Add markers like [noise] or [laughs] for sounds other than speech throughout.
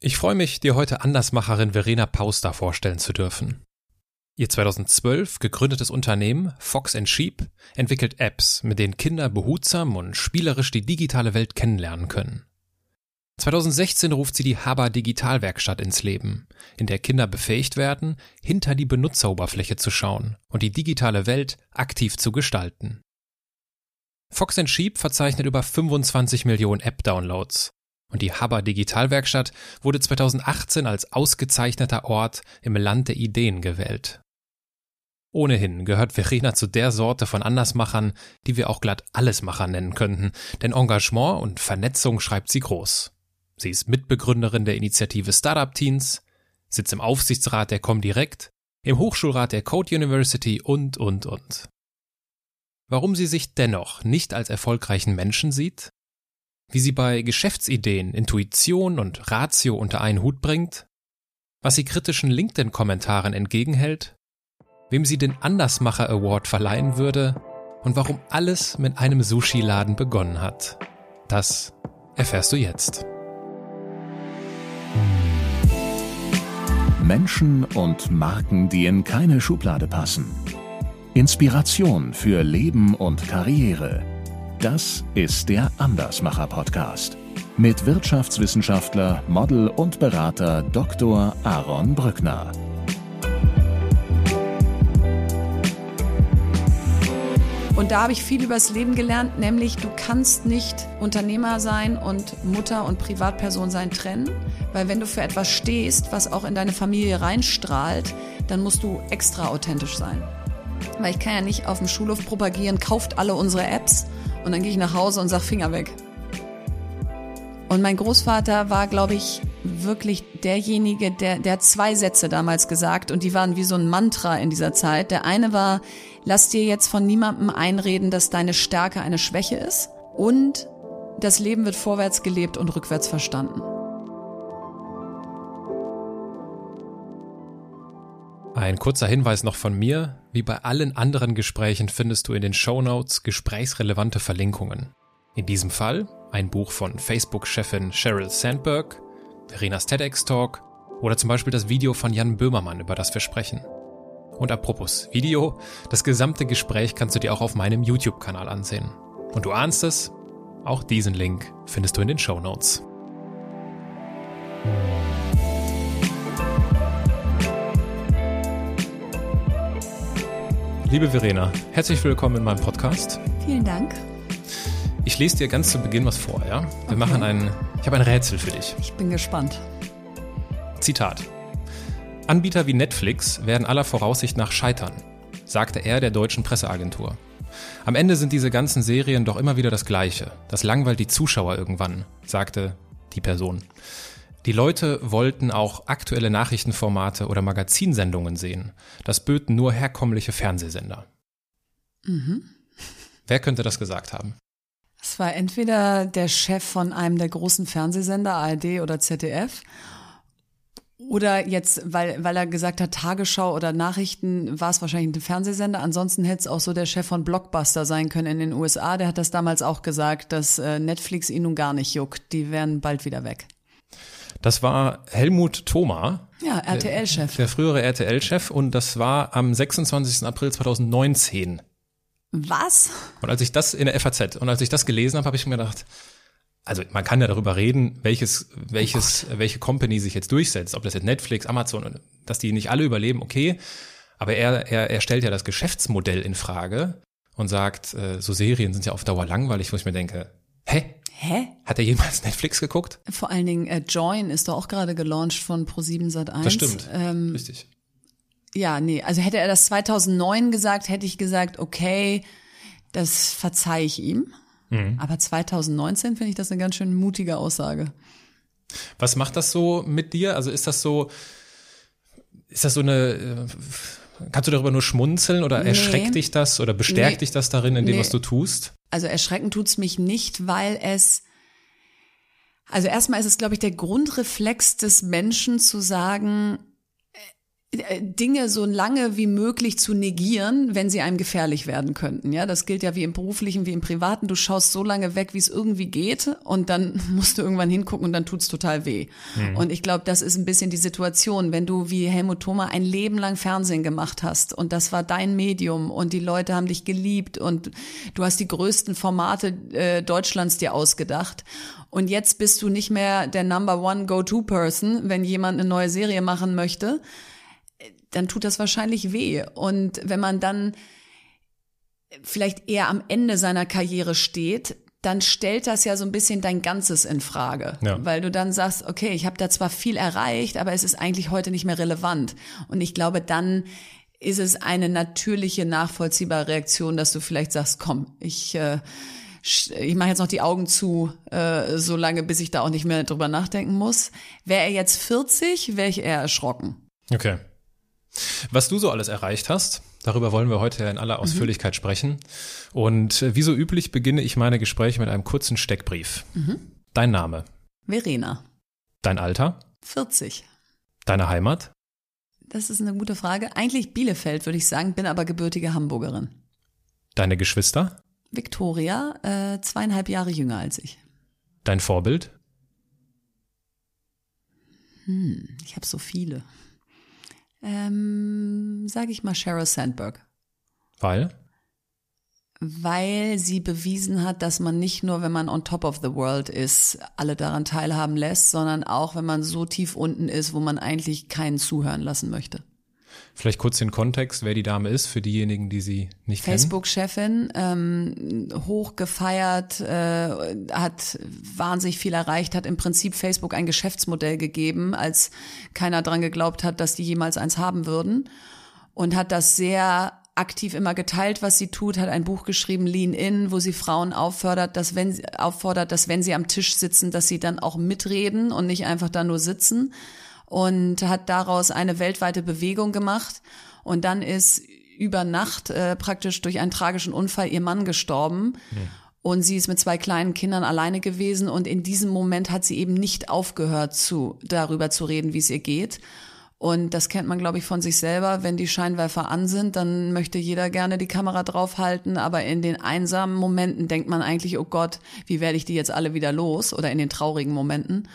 Ich freue mich, dir heute Andersmacherin Verena Pauster vorstellen zu dürfen. Ihr 2012 gegründetes Unternehmen Fox Sheep entwickelt Apps, mit denen Kinder behutsam und spielerisch die digitale Welt kennenlernen können. 2016 ruft sie die Haber Digitalwerkstatt ins Leben, in der Kinder befähigt werden, hinter die Benutzeroberfläche zu schauen und die digitale Welt aktiv zu gestalten. Fox Sheep verzeichnet über 25 Millionen App-Downloads und die Haber Digitalwerkstatt wurde 2018 als ausgezeichneter Ort im Land der Ideen gewählt. Ohnehin gehört Verena zu der Sorte von Andersmachern, die wir auch glatt Allesmacher nennen könnten, denn Engagement und Vernetzung schreibt sie groß. Sie ist Mitbegründerin der Initiative Startup Teens, sitzt im Aufsichtsrat der Comdirect, im Hochschulrat der Code University und, und, und. Warum sie sich dennoch nicht als erfolgreichen Menschen sieht? Wie sie bei Geschäftsideen Intuition und Ratio unter einen Hut bringt? Was sie kritischen LinkedIn-Kommentaren entgegenhält? Wem sie den Andersmacher Award verleihen würde? Und warum alles mit einem Sushi-Laden begonnen hat? Das erfährst du jetzt. Menschen und Marken, die in keine Schublade passen. Inspiration für Leben und Karriere. Das ist der Andersmacher Podcast mit Wirtschaftswissenschaftler, Model und Berater Dr. Aaron Brückner. Und da habe ich viel übers Leben gelernt, nämlich du kannst nicht Unternehmer sein und Mutter und Privatperson sein trennen, weil wenn du für etwas stehst, was auch in deine Familie reinstrahlt, dann musst du extra authentisch sein. Weil ich kann ja nicht auf dem Schulhof propagieren, kauft alle unsere Apps und dann gehe ich nach Hause und sag Finger weg. Und mein Großvater war, glaube ich, wirklich derjenige, der, der hat zwei Sätze damals gesagt und die waren wie so ein Mantra in dieser Zeit. Der eine war, lass dir jetzt von niemandem einreden, dass deine Stärke eine Schwäche ist und das Leben wird vorwärts gelebt und rückwärts verstanden. Ein kurzer Hinweis noch von mir. Wie bei allen anderen Gesprächen findest du in den Show Notes gesprächsrelevante Verlinkungen. In diesem Fall ein Buch von Facebook-Chefin Sheryl Sandberg, Verenas TEDx-Talk oder zum Beispiel das Video von Jan Böhmermann, über das wir sprechen. Und apropos Video, das gesamte Gespräch kannst du dir auch auf meinem YouTube-Kanal ansehen. Und du ahnst es, auch diesen Link findest du in den Show Notes. Liebe Verena, herzlich willkommen in meinem Podcast. Vielen Dank. Ich lese dir ganz zu Beginn was vor, ja? Wir okay. machen ein, ich habe ein Rätsel für dich. Ich bin gespannt. Zitat. Anbieter wie Netflix werden aller Voraussicht nach scheitern, sagte er der deutschen Presseagentur. Am Ende sind diese ganzen Serien doch immer wieder das Gleiche. Das langweilt die Zuschauer irgendwann, sagte die Person. Die Leute wollten auch aktuelle Nachrichtenformate oder Magazinsendungen sehen. Das böten nur herkömmliche Fernsehsender. Mhm. Wer könnte das gesagt haben? Es war entweder der Chef von einem der großen Fernsehsender, ARD oder ZDF, oder jetzt, weil, weil er gesagt hat, Tagesschau oder Nachrichten, war es wahrscheinlich ein Fernsehsender. Ansonsten hätte es auch so der Chef von Blockbuster sein können in den USA. Der hat das damals auch gesagt, dass äh, Netflix ihn nun gar nicht juckt. Die wären bald wieder weg. Das war Helmut Thoma. Ja, RTL-Chef. Der, der frühere RTL-Chef und das war am 26. April 2019. Was? Und als ich das in der FAZ und als ich das gelesen habe, habe ich mir gedacht, also man kann ja darüber reden, welches, welches, oh welche Company sich jetzt durchsetzt, ob das jetzt Netflix, Amazon, dass die nicht alle überleben, okay. Aber er, er, er stellt ja das Geschäftsmodell in Frage und sagt, äh, so Serien sind ja auf Dauer langweilig, wo ich mir denke, hä? Hä? Hat er jemals [laughs] Netflix geguckt? Vor allen Dingen äh, Join ist doch auch gerade gelauncht von Pro7 Sat1. Das stimmt. Ähm, Richtig. Ja, nee, also hätte er das 2009 gesagt, hätte ich gesagt, okay, das verzeihe ich ihm. Mhm. Aber 2019 finde ich das eine ganz schön mutige Aussage. Was macht das so mit dir? Also ist das so, ist das so eine, äh, kannst du darüber nur schmunzeln oder nee. erschreckt dich das oder bestärkt nee. dich das darin in dem, nee. was du tust? Also erschrecken tut's mich nicht, weil es also erstmal ist es, glaube ich, der Grundreflex des Menschen zu sagen, Dinge so lange wie möglich zu negieren, wenn sie einem gefährlich werden könnten. Ja, das gilt ja wie im beruflichen wie im privaten. Du schaust so lange weg, wie es irgendwie geht, und dann [laughs] musst du irgendwann hingucken und dann tut's total weh. Mhm. Und ich glaube, das ist ein bisschen die Situation, wenn du wie Helmut Thoma ein Leben lang Fernsehen gemacht hast und das war dein Medium und die Leute haben dich geliebt und du hast die größten Formate äh, Deutschlands dir ausgedacht und jetzt bist du nicht mehr der Number One Go-To-Person, wenn jemand eine neue Serie machen möchte, dann tut das wahrscheinlich weh. Und wenn man dann vielleicht eher am Ende seiner Karriere steht, dann stellt das ja so ein bisschen dein Ganzes in Frage, ja. weil du dann sagst, okay, ich habe da zwar viel erreicht, aber es ist eigentlich heute nicht mehr relevant. Und ich glaube, dann ist es eine natürliche, nachvollziehbare Reaktion, dass du vielleicht sagst, komm, ich äh, ich mache jetzt noch die Augen zu, äh, so lange, bis ich da auch nicht mehr drüber nachdenken muss. Wäre er jetzt 40, wäre ich eher erschrocken. Okay. Was du so alles erreicht hast, darüber wollen wir heute in aller mhm. Ausführlichkeit mhm. sprechen. Und äh, wie so üblich beginne ich meine Gespräche mit einem kurzen Steckbrief. Mhm. Dein Name? Verena. Dein Alter? 40. Deine Heimat? Das ist eine gute Frage. Eigentlich Bielefeld, würde ich sagen, bin aber gebürtige Hamburgerin. Deine Geschwister? Victoria, äh, zweieinhalb Jahre jünger als ich. Dein Vorbild? Hm, ich habe so viele. Ähm, sage ich mal Sheryl Sandberg. Weil? Weil sie bewiesen hat, dass man nicht nur, wenn man on top of the world ist, alle daran teilhaben lässt, sondern auch, wenn man so tief unten ist, wo man eigentlich keinen zuhören lassen möchte. Vielleicht kurz den Kontext, wer die Dame ist, für diejenigen, die sie nicht Facebook-Chefin, ähm, hoch gefeiert, äh, hat wahnsinnig viel erreicht, hat im Prinzip Facebook ein Geschäftsmodell gegeben, als keiner dran geglaubt hat, dass die jemals eins haben würden. Und hat das sehr aktiv immer geteilt, was sie tut, hat ein Buch geschrieben, Lean In, wo sie Frauen auffordert, dass wenn sie, auffordert, dass wenn sie am Tisch sitzen, dass sie dann auch mitreden und nicht einfach da nur sitzen und hat daraus eine weltweite Bewegung gemacht. Und dann ist über Nacht äh, praktisch durch einen tragischen Unfall ihr Mann gestorben. Ja. Und sie ist mit zwei kleinen Kindern alleine gewesen. Und in diesem Moment hat sie eben nicht aufgehört, zu, darüber zu reden, wie es ihr geht. Und das kennt man, glaube ich, von sich selber. Wenn die Scheinwerfer an sind, dann möchte jeder gerne die Kamera draufhalten. Aber in den einsamen Momenten denkt man eigentlich, oh Gott, wie werde ich die jetzt alle wieder los? Oder in den traurigen Momenten.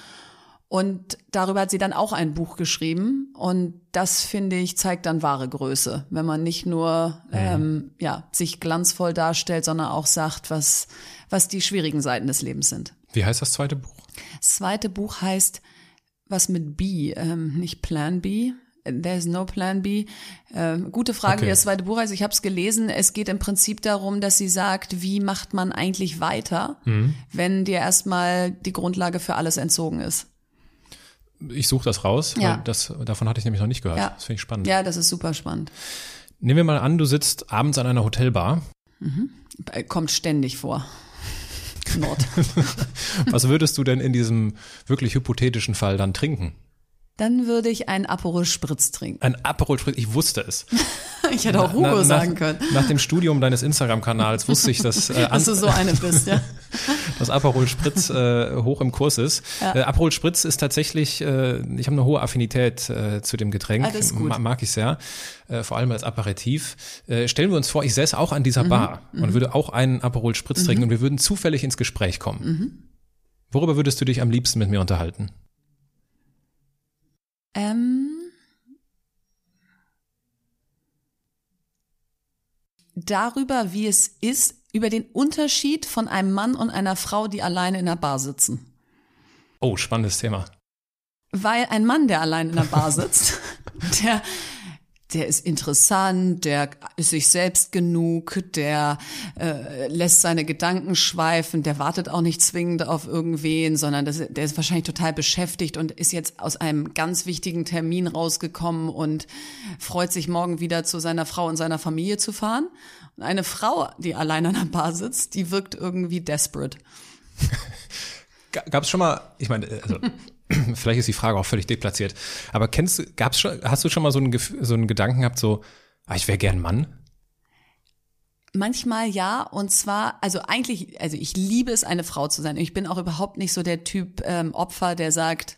Und darüber hat sie dann auch ein Buch geschrieben. Und das, finde ich, zeigt dann wahre Größe, wenn man nicht nur mhm. ähm, ja, sich glanzvoll darstellt, sondern auch sagt, was, was die schwierigen Seiten des Lebens sind. Wie heißt das zweite Buch? Das zweite Buch heißt was mit B, ähm, nicht Plan B. There's no plan B. Ähm, gute Frage, okay. wie das zweite Buch heißt. Ich habe es gelesen. Es geht im Prinzip darum, dass sie sagt, wie macht man eigentlich weiter, mhm. wenn dir erstmal die Grundlage für alles entzogen ist. Ich suche das raus, ja. das, davon hatte ich nämlich noch nicht gehört. Ja. Das finde ich spannend. Ja, das ist super spannend. Nehmen wir mal an, du sitzt abends an einer Hotelbar. Mhm. Kommt ständig vor. [laughs] Nord. [laughs] Was würdest du denn in diesem wirklich hypothetischen Fall dann trinken? Dann würde ich einen Aperol Spritz trinken. Ein Aperol Spritz, ich wusste es. [laughs] ich hätte auch Hugo na, na, sagen können. Nach dem Studium deines Instagram-Kanals wusste ich, dass, [laughs] äh, dass du so eine bist, ja. [laughs] dass Aperol Spritz äh, hoch im Kurs ist. Ja. Äh, Aperol Spritz ist tatsächlich, äh, ich habe eine hohe Affinität äh, zu dem Getränk. Ah, das ist gut. Ma mag ich sehr, äh, vor allem als Aperitif. Äh, stellen wir uns vor, ich säße auch an dieser mhm. Bar und mhm. würde auch einen Aperol Spritz mhm. trinken und wir würden zufällig ins Gespräch kommen. Mhm. Worüber würdest du dich am liebsten mit mir unterhalten? Ähm, darüber, wie es ist, über den Unterschied von einem Mann und einer Frau, die alleine in der Bar sitzen. Oh, spannendes Thema. Weil ein Mann, der allein in der Bar [laughs] sitzt, [laughs] der der ist interessant, der ist sich selbst genug, der äh, lässt seine Gedanken schweifen, der wartet auch nicht zwingend auf irgendwen, sondern das, der ist wahrscheinlich total beschäftigt und ist jetzt aus einem ganz wichtigen Termin rausgekommen und freut sich morgen wieder zu seiner Frau und seiner Familie zu fahren. Und eine Frau, die allein an der Bar sitzt, die wirkt irgendwie desperate. [laughs] Gab es schon mal, ich meine, also [laughs] [clears throat] vielleicht ist die Frage auch völlig deplatziert, aber kennst gab's schon, hast du schon mal so einen, so einen Gedanken gehabt, so, ah, ich wäre gern Mann? Manchmal ja, und zwar, also eigentlich, also ich liebe es, eine Frau zu sein. Ich bin auch überhaupt nicht so der Typ ähm, Opfer, der sagt,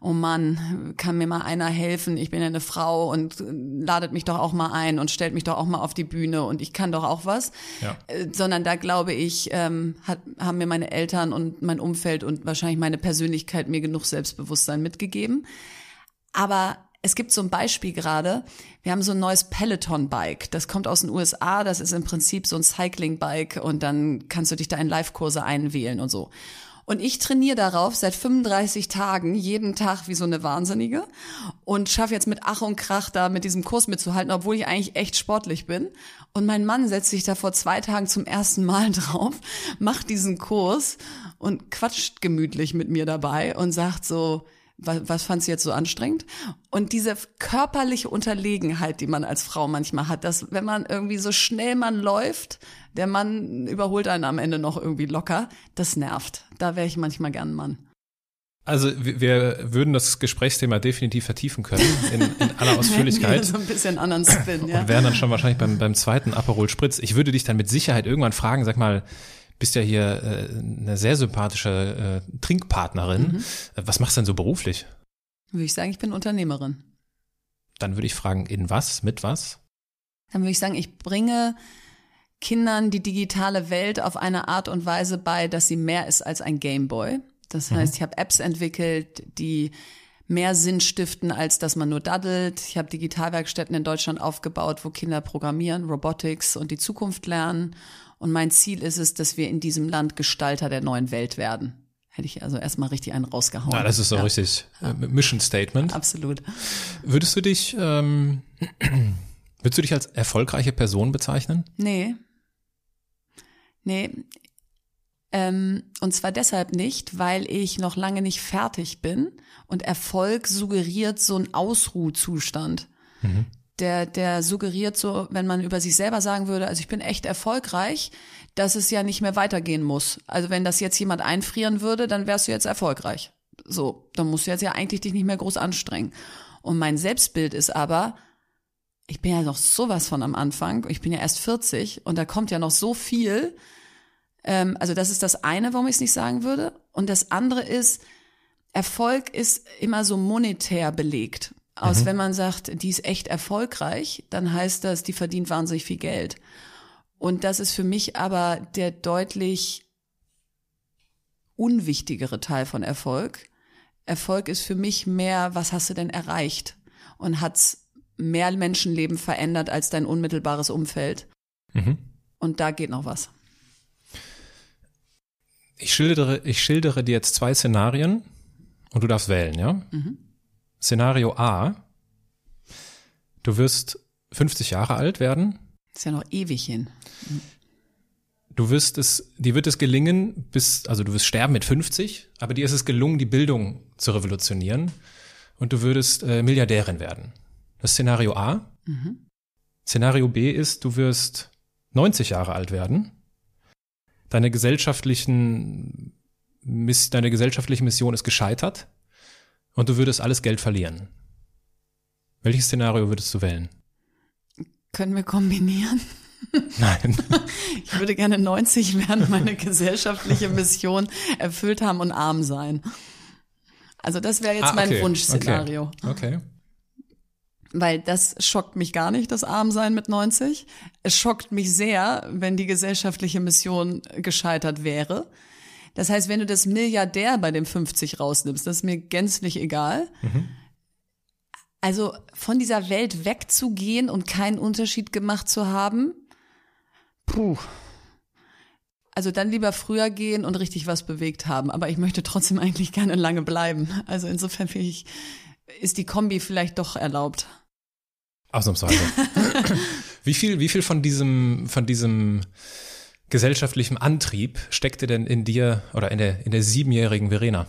oh Mann, kann mir mal einer helfen? Ich bin ja eine Frau und äh, ladet mich doch auch mal ein und stellt mich doch auch mal auf die Bühne und ich kann doch auch was. Ja. Äh, sondern da glaube ich, ähm, hat, haben mir meine Eltern und mein Umfeld und wahrscheinlich meine Persönlichkeit mir genug Selbstbewusstsein mitgegeben. Aber es gibt so ein Beispiel gerade. Wir haben so ein neues Peloton-Bike. Das kommt aus den USA. Das ist im Prinzip so ein Cycling-Bike und dann kannst du dich da in Live-Kurse einwählen und so. Und ich trainiere darauf seit 35 Tagen, jeden Tag wie so eine Wahnsinnige und schaffe jetzt mit Ach und Krach da mit diesem Kurs mitzuhalten, obwohl ich eigentlich echt sportlich bin. Und mein Mann setzt sich da vor zwei Tagen zum ersten Mal [laughs] drauf, macht diesen Kurs und quatscht gemütlich mit mir dabei und sagt so, was, was fandst du jetzt so anstrengend? Und diese körperliche Unterlegenheit, die man als Frau manchmal hat, dass wenn man irgendwie so schnell man läuft, der Mann überholt einen am Ende noch irgendwie locker, das nervt. Da wäre ich manchmal gern Mann. Also wir würden das Gesprächsthema definitiv vertiefen können in, in aller [laughs] Ausführlichkeit. so ein bisschen anderen Spin, ja. Und wären dann schon wahrscheinlich beim, beim zweiten Aperol Spritz. Ich würde dich dann mit Sicherheit irgendwann fragen, sag mal, bist ja hier äh, eine sehr sympathische äh, Trinkpartnerin. Mhm. Was machst du denn so beruflich? Würde ich sagen, ich bin Unternehmerin. Dann würde ich fragen, in was, mit was? Dann würde ich sagen, ich bringe Kindern die digitale Welt auf eine Art und Weise bei, dass sie mehr ist als ein Gameboy. Das mhm. heißt, ich habe Apps entwickelt, die mehr Sinn stiften, als dass man nur daddelt. Ich habe Digitalwerkstätten in Deutschland aufgebaut, wo Kinder programmieren, Robotics und die Zukunft lernen. Und mein Ziel ist es, dass wir in diesem Land Gestalter der neuen Welt werden. Hätte ich also erstmal richtig einen rausgehauen. Ja, das ist so ja. richtig ja. Äh, Mission Statement. Absolut. Würdest du dich, ähm, [clears throat] würdest du dich als erfolgreiche Person bezeichnen? Nee. Nee. Ähm, und zwar deshalb nicht, weil ich noch lange nicht fertig bin und Erfolg suggeriert so einen Ausruhzustand. Mhm der, der suggeriert so, wenn man über sich selber sagen würde, also ich bin echt erfolgreich, dass es ja nicht mehr weitergehen muss. Also wenn das jetzt jemand einfrieren würde, dann wärst du jetzt erfolgreich. So, dann musst du jetzt ja eigentlich dich nicht mehr groß anstrengen. Und mein Selbstbild ist aber, ich bin ja noch sowas von am Anfang, ich bin ja erst 40 und da kommt ja noch so viel. Ähm, also das ist das eine, warum ich es nicht sagen würde. Und das andere ist, Erfolg ist immer so monetär belegt aus, mhm. wenn man sagt, die ist echt erfolgreich, dann heißt das, die verdient wahnsinnig viel Geld. Und das ist für mich aber der deutlich unwichtigere Teil von Erfolg. Erfolg ist für mich mehr, was hast du denn erreicht? Und hat's mehr Menschenleben verändert als dein unmittelbares Umfeld? Mhm. Und da geht noch was. Ich schildere, ich schildere dir jetzt zwei Szenarien und du darfst wählen, ja? Mhm. Szenario A. Du wirst 50 Jahre alt werden. Ist ja noch ewig hin. Du wirst es, dir wird es gelingen, bis, also du wirst sterben mit 50, aber dir ist es gelungen, die Bildung zu revolutionieren und du würdest äh, Milliardärin werden. Das ist Szenario A. Mhm. Szenario B ist, du wirst 90 Jahre alt werden. Deine gesellschaftlichen, deine gesellschaftliche Mission ist gescheitert und du würdest alles Geld verlieren. Welches Szenario würdest du wählen? Können wir kombinieren? Nein. [laughs] Ich würde gerne 90 werden, meine gesellschaftliche [laughs] Mission erfüllt haben und arm sein. Also das wäre jetzt ah, okay. mein Wunschszenario. Okay. okay. Weil das schockt mich gar nicht, das Armsein mit 90. Es schockt mich sehr, wenn die gesellschaftliche Mission gescheitert wäre. Das heißt, wenn du das Milliardär bei dem 50 rausnimmst, das ist mir gänzlich egal. Mhm. Also von dieser Welt wegzugehen und keinen Unterschied gemacht zu haben, puh. Also dann lieber früher gehen und richtig was bewegt haben. Aber ich möchte trotzdem eigentlich gerne lange bleiben. Also insofern finde ich, ist die Kombi vielleicht doch erlaubt. Ausnahmsweise. [laughs] wie viel, wie viel von diesem, von diesem gesellschaftlichem Antrieb steckte denn in dir oder in der, in der siebenjährigen Verena?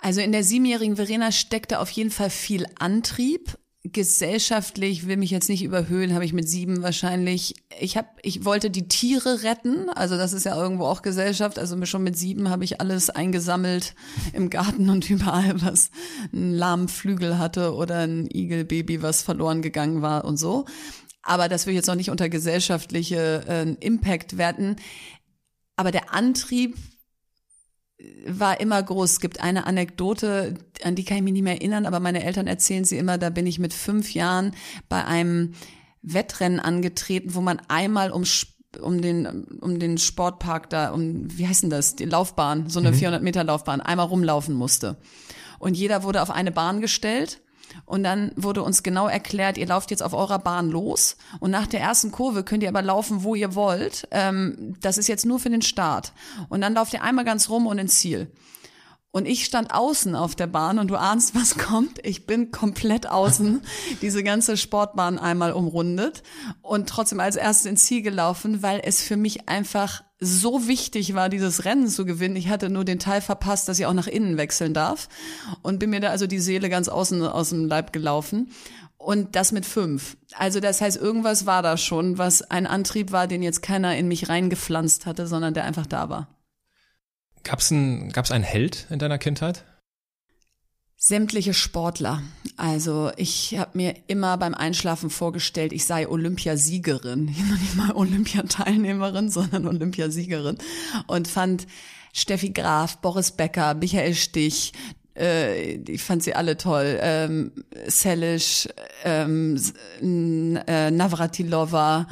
Also in der siebenjährigen Verena steckte auf jeden Fall viel Antrieb. Gesellschaftlich will mich jetzt nicht überhöhen, habe ich mit sieben wahrscheinlich. Ich habe, ich wollte die Tiere retten, also das ist ja irgendwo auch Gesellschaft. Also schon mit sieben habe ich alles eingesammelt im Garten und überall, was einen lahmen Flügel hatte oder ein Igelbaby, was verloren gegangen war und so. Aber das will ich jetzt noch nicht unter gesellschaftliche äh, Impact werten. Aber der Antrieb war immer groß. Es gibt eine Anekdote, an die kann ich mich nicht mehr erinnern, aber meine Eltern erzählen sie immer, da bin ich mit fünf Jahren bei einem Wettrennen angetreten, wo man einmal um um den um den Sportpark da um wie heißt denn das die Laufbahn so eine mhm. 400 Meter Laufbahn einmal rumlaufen musste und jeder wurde auf eine Bahn gestellt und dann wurde uns genau erklärt, ihr lauft jetzt auf eurer Bahn los und nach der ersten Kurve könnt ihr aber laufen, wo ihr wollt. Ähm, das ist jetzt nur für den Start. Und dann lauft ihr einmal ganz rum und ins Ziel. Und ich stand außen auf der Bahn und du ahnst, was kommt. Ich bin komplett außen, [laughs] diese ganze Sportbahn einmal umrundet und trotzdem als erstes ins Ziel gelaufen, weil es für mich einfach so wichtig war, dieses Rennen zu gewinnen. Ich hatte nur den Teil verpasst, dass ich auch nach innen wechseln darf und bin mir da also die Seele ganz außen aus dem Leib gelaufen. Und das mit fünf. Also das heißt, irgendwas war da schon, was ein Antrieb war, den jetzt keiner in mich reingepflanzt hatte, sondern der einfach da war. Gab's ein, gab's einen Held in deiner Kindheit? Sämtliche Sportler. Also ich habe mir immer beim Einschlafen vorgestellt, ich sei Olympiasiegerin. Ich bin nicht mal Olympiateilnehmerin, sondern Olympiasiegerin. Und fand Steffi Graf, Boris Becker, Michael Stich, äh, ich fand sie alle toll. Ähm, Selisch, ähm, äh, Navratilova,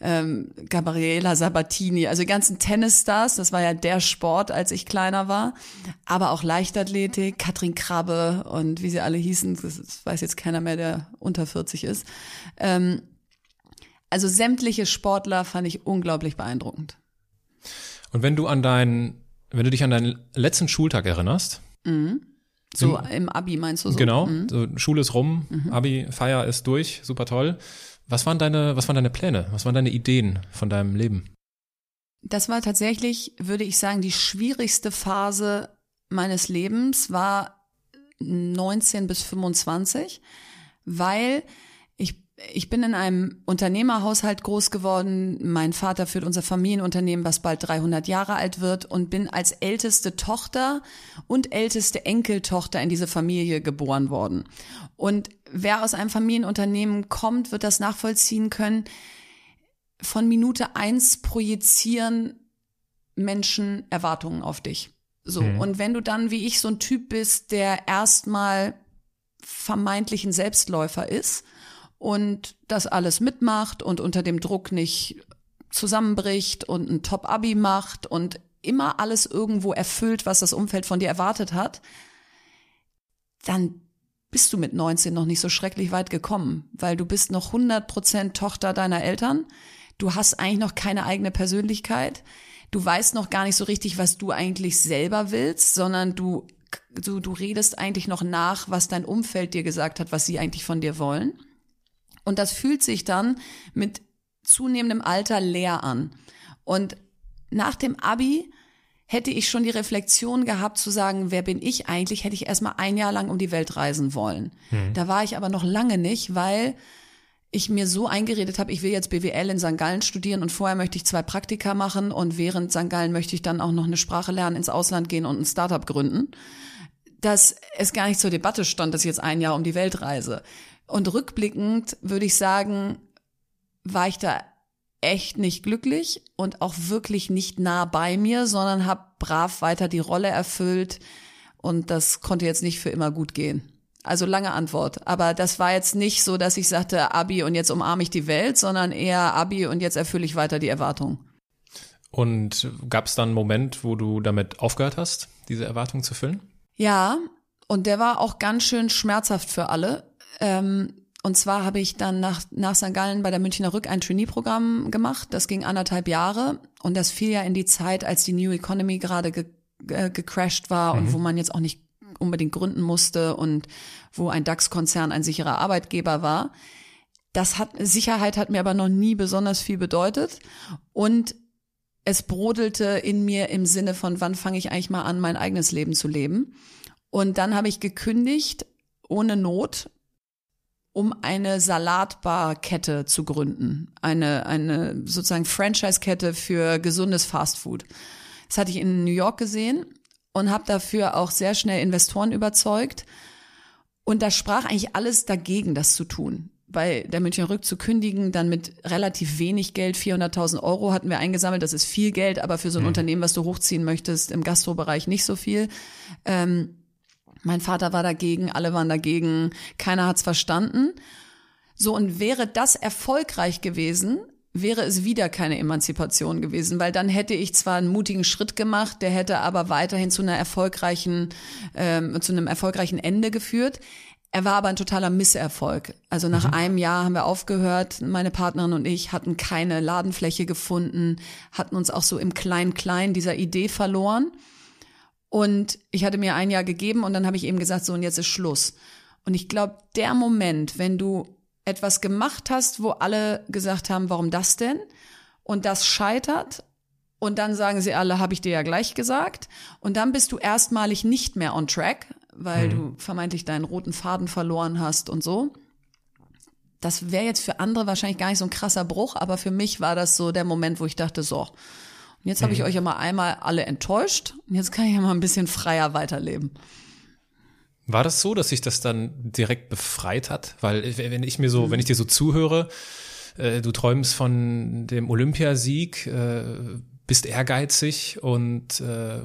ähm, Gabriela Sabatini, also die ganzen Tennisstars, das war ja der Sport, als ich kleiner war, aber auch Leichtathletik, Katrin Krabbe und wie sie alle hießen, das weiß jetzt keiner mehr, der unter 40 ist. Ähm, also sämtliche Sportler fand ich unglaublich beeindruckend. Und wenn du an deinen, wenn du dich an deinen letzten Schultag erinnerst, mhm. So im, im, Abi meinst du so? Genau, mhm. so Schule ist rum, mhm. Abi, Feier ist durch, super toll. Was waren deine, was waren deine Pläne? Was waren deine Ideen von deinem Leben? Das war tatsächlich, würde ich sagen, die schwierigste Phase meines Lebens war 19 bis 25, weil ich bin in einem Unternehmerhaushalt groß geworden. Mein Vater führt unser Familienunternehmen, was bald 300 Jahre alt wird und bin als älteste Tochter und älteste Enkeltochter in diese Familie geboren worden. Und wer aus einem Familienunternehmen kommt, wird das nachvollziehen können. Von Minute eins projizieren Menschen Erwartungen auf dich. So. Mhm. Und wenn du dann, wie ich, so ein Typ bist, der erstmal vermeintlich ein Selbstläufer ist, und das alles mitmacht und unter dem Druck nicht zusammenbricht und ein Top-Abi macht und immer alles irgendwo erfüllt, was das Umfeld von dir erwartet hat, dann bist du mit 19 noch nicht so schrecklich weit gekommen, weil du bist noch 100 Prozent Tochter deiner Eltern. Du hast eigentlich noch keine eigene Persönlichkeit. Du weißt noch gar nicht so richtig, was du eigentlich selber willst, sondern du, du, du redest eigentlich noch nach, was dein Umfeld dir gesagt hat, was sie eigentlich von dir wollen. Und das fühlt sich dann mit zunehmendem Alter leer an. Und nach dem Abi hätte ich schon die Reflexion gehabt zu sagen, wer bin ich eigentlich, hätte ich erstmal ein Jahr lang um die Welt reisen wollen. Mhm. Da war ich aber noch lange nicht, weil ich mir so eingeredet habe, ich will jetzt BWL in St. Gallen studieren und vorher möchte ich zwei Praktika machen und während St. Gallen möchte ich dann auch noch eine Sprache lernen, ins Ausland gehen und ein Startup gründen, dass es gar nicht zur Debatte stand, dass ich jetzt ein Jahr um die Welt reise. Und rückblickend würde ich sagen, war ich da echt nicht glücklich und auch wirklich nicht nah bei mir, sondern habe brav weiter die Rolle erfüllt und das konnte jetzt nicht für immer gut gehen. Also lange Antwort, aber das war jetzt nicht so, dass ich sagte Abi und jetzt umarme ich die Welt, sondern eher Abi und jetzt erfülle ich weiter die Erwartungen. Und gab es dann einen Moment, wo du damit aufgehört hast, diese Erwartungen zu füllen? Ja, und der war auch ganz schön schmerzhaft für alle. Ähm, und zwar habe ich dann nach, nach St. Gallen bei der Münchner Rück ein Trainee-Programm gemacht. Das ging anderthalb Jahre und das fiel ja in die Zeit, als die New Economy gerade ge, äh, gecrashed war mhm. und wo man jetzt auch nicht unbedingt gründen musste und wo ein DAX-Konzern ein sicherer Arbeitgeber war. Das hat, Sicherheit hat mir aber noch nie besonders viel bedeutet und es brodelte in mir im Sinne von, wann fange ich eigentlich mal an, mein eigenes Leben zu leben. Und dann habe ich gekündigt, ohne Not, um eine Salatbar-Kette zu gründen. Eine, eine sozusagen Franchise-Kette für gesundes Fastfood. Das hatte ich in New York gesehen und habe dafür auch sehr schnell Investoren überzeugt. Und da sprach eigentlich alles dagegen, das zu tun. bei der Münchner Rück zu kündigen, dann mit relativ wenig Geld, 400.000 Euro hatten wir eingesammelt. Das ist viel Geld, aber für so ein mhm. Unternehmen, was du hochziehen möchtest, im Gastrobereich nicht so viel. Ähm, mein Vater war dagegen, alle waren dagegen, keiner hat's verstanden. So, und wäre das erfolgreich gewesen, wäre es wieder keine Emanzipation gewesen, weil dann hätte ich zwar einen mutigen Schritt gemacht, der hätte aber weiterhin zu einer erfolgreichen, ähm, zu einem erfolgreichen Ende geführt. Er war aber ein totaler Misserfolg. Also nach mhm. einem Jahr haben wir aufgehört. Meine Partnerin und ich hatten keine Ladenfläche gefunden, hatten uns auch so im Klein-Klein dieser Idee verloren. Und ich hatte mir ein Jahr gegeben und dann habe ich eben gesagt, so und jetzt ist Schluss. Und ich glaube, der Moment, wenn du etwas gemacht hast, wo alle gesagt haben, warum das denn? Und das scheitert und dann sagen sie alle, habe ich dir ja gleich gesagt. Und dann bist du erstmalig nicht mehr on track, weil mhm. du vermeintlich deinen roten Faden verloren hast und so. Das wäre jetzt für andere wahrscheinlich gar nicht so ein krasser Bruch, aber für mich war das so der Moment, wo ich dachte, so, und jetzt habe ich mhm. euch ja mal einmal alle enttäuscht und jetzt kann ich ja mal ein bisschen freier weiterleben. War das so, dass sich das dann direkt befreit hat? Weil wenn ich mir so, mhm. wenn ich dir so zuhöre, äh, du träumst von dem Olympiasieg, äh, bist ehrgeizig und äh,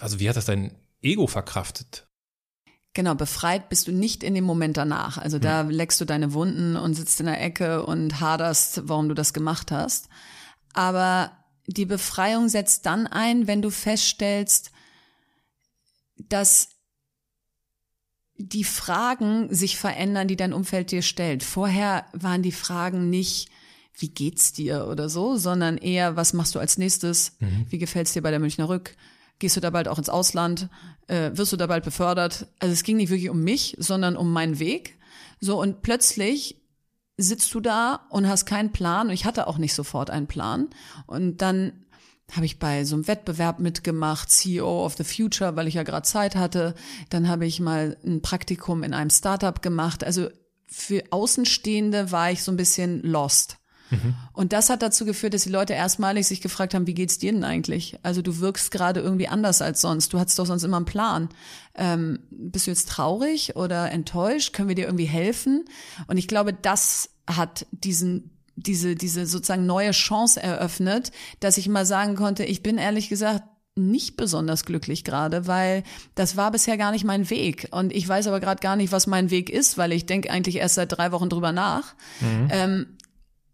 also wie hat das dein Ego verkraftet? Genau, befreit bist du nicht in dem Moment danach. Also da hm. leckst du deine Wunden und sitzt in der Ecke und haderst, warum du das gemacht hast. Aber die Befreiung setzt dann ein, wenn du feststellst, dass die Fragen sich verändern, die dein Umfeld dir stellt. Vorher waren die Fragen nicht, wie geht's dir oder so, sondern eher, was machst du als nächstes? Mhm. Wie gefällt's dir bei der Münchner Rück? Gehst du da bald auch ins Ausland? Äh, wirst du da bald befördert? Also es ging nicht wirklich um mich, sondern um meinen Weg. So und plötzlich sitzt du da und hast keinen Plan. Und ich hatte auch nicht sofort einen Plan. Und dann habe ich bei so einem Wettbewerb mitgemacht, CEO of the Future, weil ich ja gerade Zeit hatte. Dann habe ich mal ein Praktikum in einem Startup gemacht. Also für Außenstehende war ich so ein bisschen lost. Mhm. Und das hat dazu geführt, dass die Leute erstmalig sich gefragt haben, wie geht's dir denn eigentlich? Also du wirkst gerade irgendwie anders als sonst. Du hattest doch sonst immer einen Plan. Ähm, bist du jetzt traurig oder enttäuscht? Können wir dir irgendwie helfen? Und ich glaube, das hat diesen diese, diese sozusagen neue Chance eröffnet, dass ich mal sagen konnte, ich bin ehrlich gesagt nicht besonders glücklich gerade, weil das war bisher gar nicht mein Weg. Und ich weiß aber gerade gar nicht, was mein Weg ist, weil ich denke eigentlich erst seit drei Wochen drüber nach. Mhm. Ähm,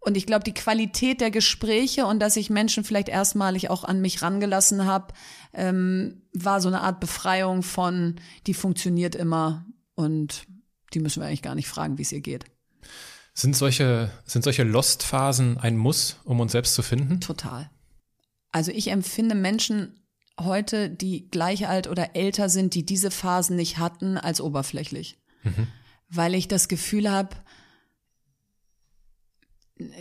und ich glaube, die Qualität der Gespräche und dass ich Menschen vielleicht erstmalig auch an mich rangelassen habe, ähm, war so eine Art Befreiung von, die funktioniert immer und die müssen wir eigentlich gar nicht fragen, wie es ihr geht. Sind solche, sind solche Lost-Phasen ein Muss, um uns selbst zu finden? Total. Also ich empfinde Menschen heute, die gleich alt oder älter sind, die diese Phasen nicht hatten, als oberflächlich. Mhm. Weil ich das Gefühl habe,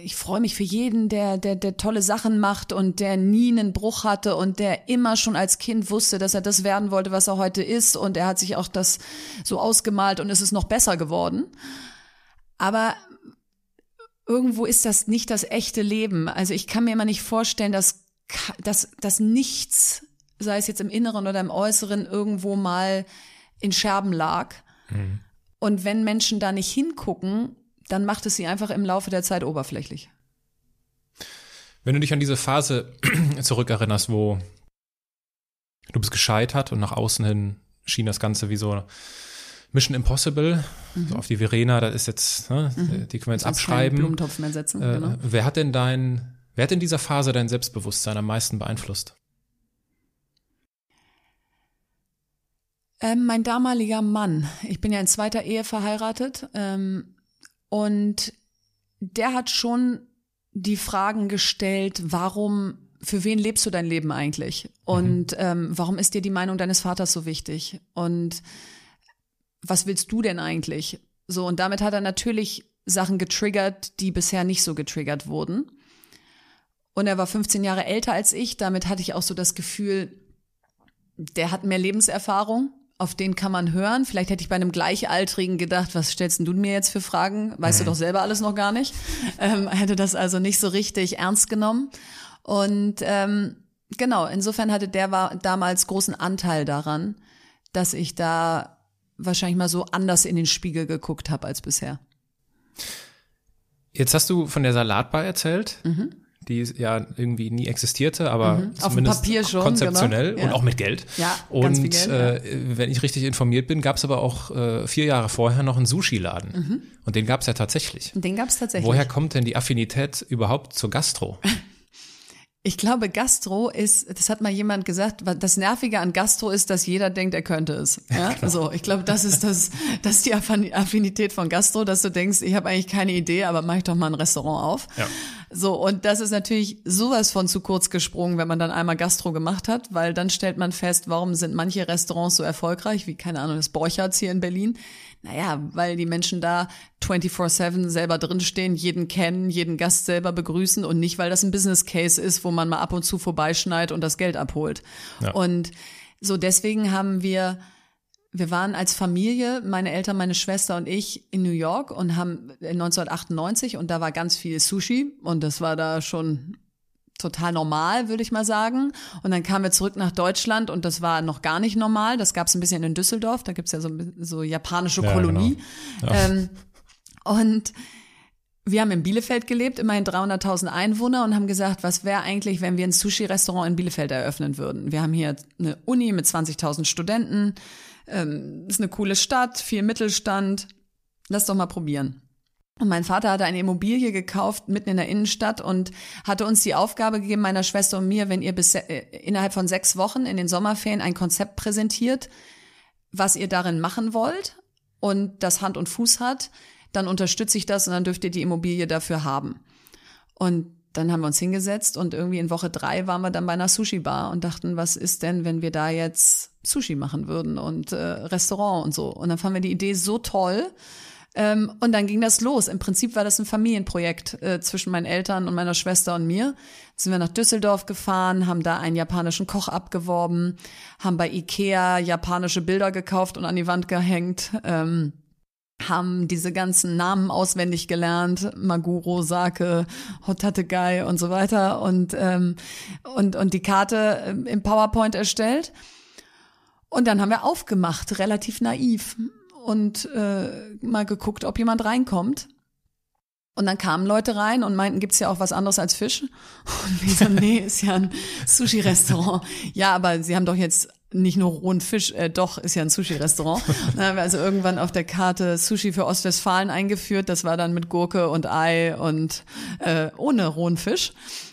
ich freue mich für jeden, der, der, der tolle Sachen macht und der nie einen Bruch hatte und der immer schon als Kind wusste, dass er das werden wollte, was er heute ist und er hat sich auch das so ausgemalt und es ist noch besser geworden. Aber irgendwo ist das nicht das echte Leben. Also ich kann mir immer nicht vorstellen, dass, dass, dass nichts, sei es jetzt im Inneren oder im Äußeren, irgendwo mal in Scherben lag. Mhm. Und wenn Menschen da nicht hingucken, dann macht es sie einfach im Laufe der Zeit oberflächlich. Wenn du dich an diese Phase [clears throat] zurückerinnerst, wo du bist gescheitert und nach außen hin schien das Ganze wie so Mission Impossible, mhm. so auf die Verena, da ist jetzt, ne, mhm. die können wir jetzt abschreiben. Blumentopf mehr setzen, äh, genau. Wer hat denn dein, wer hat in dieser Phase dein Selbstbewusstsein am meisten beeinflusst? Ähm, mein damaliger Mann. Ich bin ja in zweiter Ehe verheiratet. Ähm, und der hat schon die Fragen gestellt, warum, für wen lebst du dein Leben eigentlich? Und mhm. ähm, warum ist dir die Meinung deines Vaters so wichtig? Und was willst du denn eigentlich? So, und damit hat er natürlich Sachen getriggert, die bisher nicht so getriggert wurden. Und er war 15 Jahre älter als ich, damit hatte ich auch so das Gefühl, der hat mehr Lebenserfahrung auf den kann man hören. Vielleicht hätte ich bei einem Gleichaltrigen gedacht, was stellst denn du mir jetzt für Fragen? Weißt mhm. du doch selber alles noch gar nicht. Ähm, hätte das also nicht so richtig ernst genommen. Und ähm, genau, insofern hatte der war damals großen Anteil daran, dass ich da wahrscheinlich mal so anders in den Spiegel geguckt habe als bisher. Jetzt hast du von der Salatbar erzählt. Mhm. Die ja irgendwie nie existierte, aber Mhm. Zumindest Papier schon, konzeptionell genau. Ja. und auch mit Geld. Ja, und Geld, äh, wenn ich richtig informiert bin, gab es aber auch äh, vier Jahre vorher noch einen Sushi-Laden. Mhm. Und den gab es ja tatsächlich. Den gab es tatsächlich. Woher kommt denn die Affinität überhaupt zur Gastro? [laughs] Ich glaube, Gastro ist, das hat mal jemand gesagt, das Nervige an Gastro ist, dass jeder denkt, er könnte es. Ja, Genau. so. Ich glaube, das ist das, das ist die Affin- Affinität von Gastro, dass du denkst, ich habe eigentlich keine Idee, aber mach ich doch mal ein Restaurant auf. Ja. So, und das ist natürlich sowas von zu kurz gesprungen, wenn man dann einmal Gastro gemacht hat, weil dann stellt man fest, warum sind manche Restaurants so erfolgreich, wie, keine Ahnung, das Borchards hier in Berlin. Naja, weil die Menschen da 24-7 selber drinstehen, jeden kennen, jeden Gast selber begrüßen und nicht, weil das ein Business Case ist, wo man mal ab und zu vorbeischneit und das Geld abholt. Ja. Und so deswegen haben wir wir waren als Familie, meine Eltern, meine Schwester und ich in New York und haben 1998 und da war ganz viel Sushi und das war da schon total normal, würde ich mal sagen. Und dann kamen wir zurück nach Deutschland und das war noch gar nicht normal. Das gab es ein bisschen in Düsseldorf, da gibt's ja so, so japanische Ja, Kolonie. genau. Ja. Ähm, und wir haben in Bielefeld gelebt, immerhin 300.000 Einwohner und haben gesagt, was wäre eigentlich, wenn wir ein Sushi-Restaurant in Bielefeld eröffnen würden? Wir haben hier eine Uni mit 20.000 Studenten, ähm, ist eine coole Stadt, viel Mittelstand. Lass doch mal probieren. Und mein Vater hatte eine Immobilie gekauft mitten in der Innenstadt und hatte uns die Aufgabe gegeben, meiner Schwester und mir, wenn ihr bis äh, innerhalb von sechs Wochen in den Sommerferien ein Konzept präsentiert, was ihr darin machen wollt und das Hand und Fuß hat, dann unterstütze ich das und dann dürft ihr die Immobilie dafür haben. Und dann haben wir uns hingesetzt und irgendwie in Woche drei waren wir dann bei einer Sushi-Bar und dachten, was ist denn, wenn wir da jetzt Sushi machen würden und äh, Restaurant und so. Und dann fanden wir die Idee so toll. Ähm, und dann ging das los. Im Prinzip war das ein Familienprojekt äh, zwischen meinen Eltern und meiner Schwester und mir. Sind wir nach Düsseldorf gefahren, haben da einen japanischen Koch abgeworben, haben bei Ikea japanische Bilder gekauft und an die Wand gehängt. Ähm, haben diese ganzen Namen auswendig gelernt, Maguro, Sake, Hotategai und so weiter und ähm, und und die Karte ähm, im PowerPoint erstellt und dann haben wir aufgemacht, relativ naiv und äh, mal geguckt, ob jemand reinkommt. Und dann kamen Leute rein und meinten, gibt's ja auch was anderes als Fisch? [laughs] Und wir so, nee, ist ja ein Sushi-Restaurant. Ja, aber sie haben doch jetzt nicht nur rohen Fisch, äh, doch, ist ja ein Sushi-Restaurant. Dann haben wir also irgendwann auf der Karte Sushi für Ostwestfalen eingeführt. Das war dann mit Gurke und Ei und äh, ohne rohen Fisch,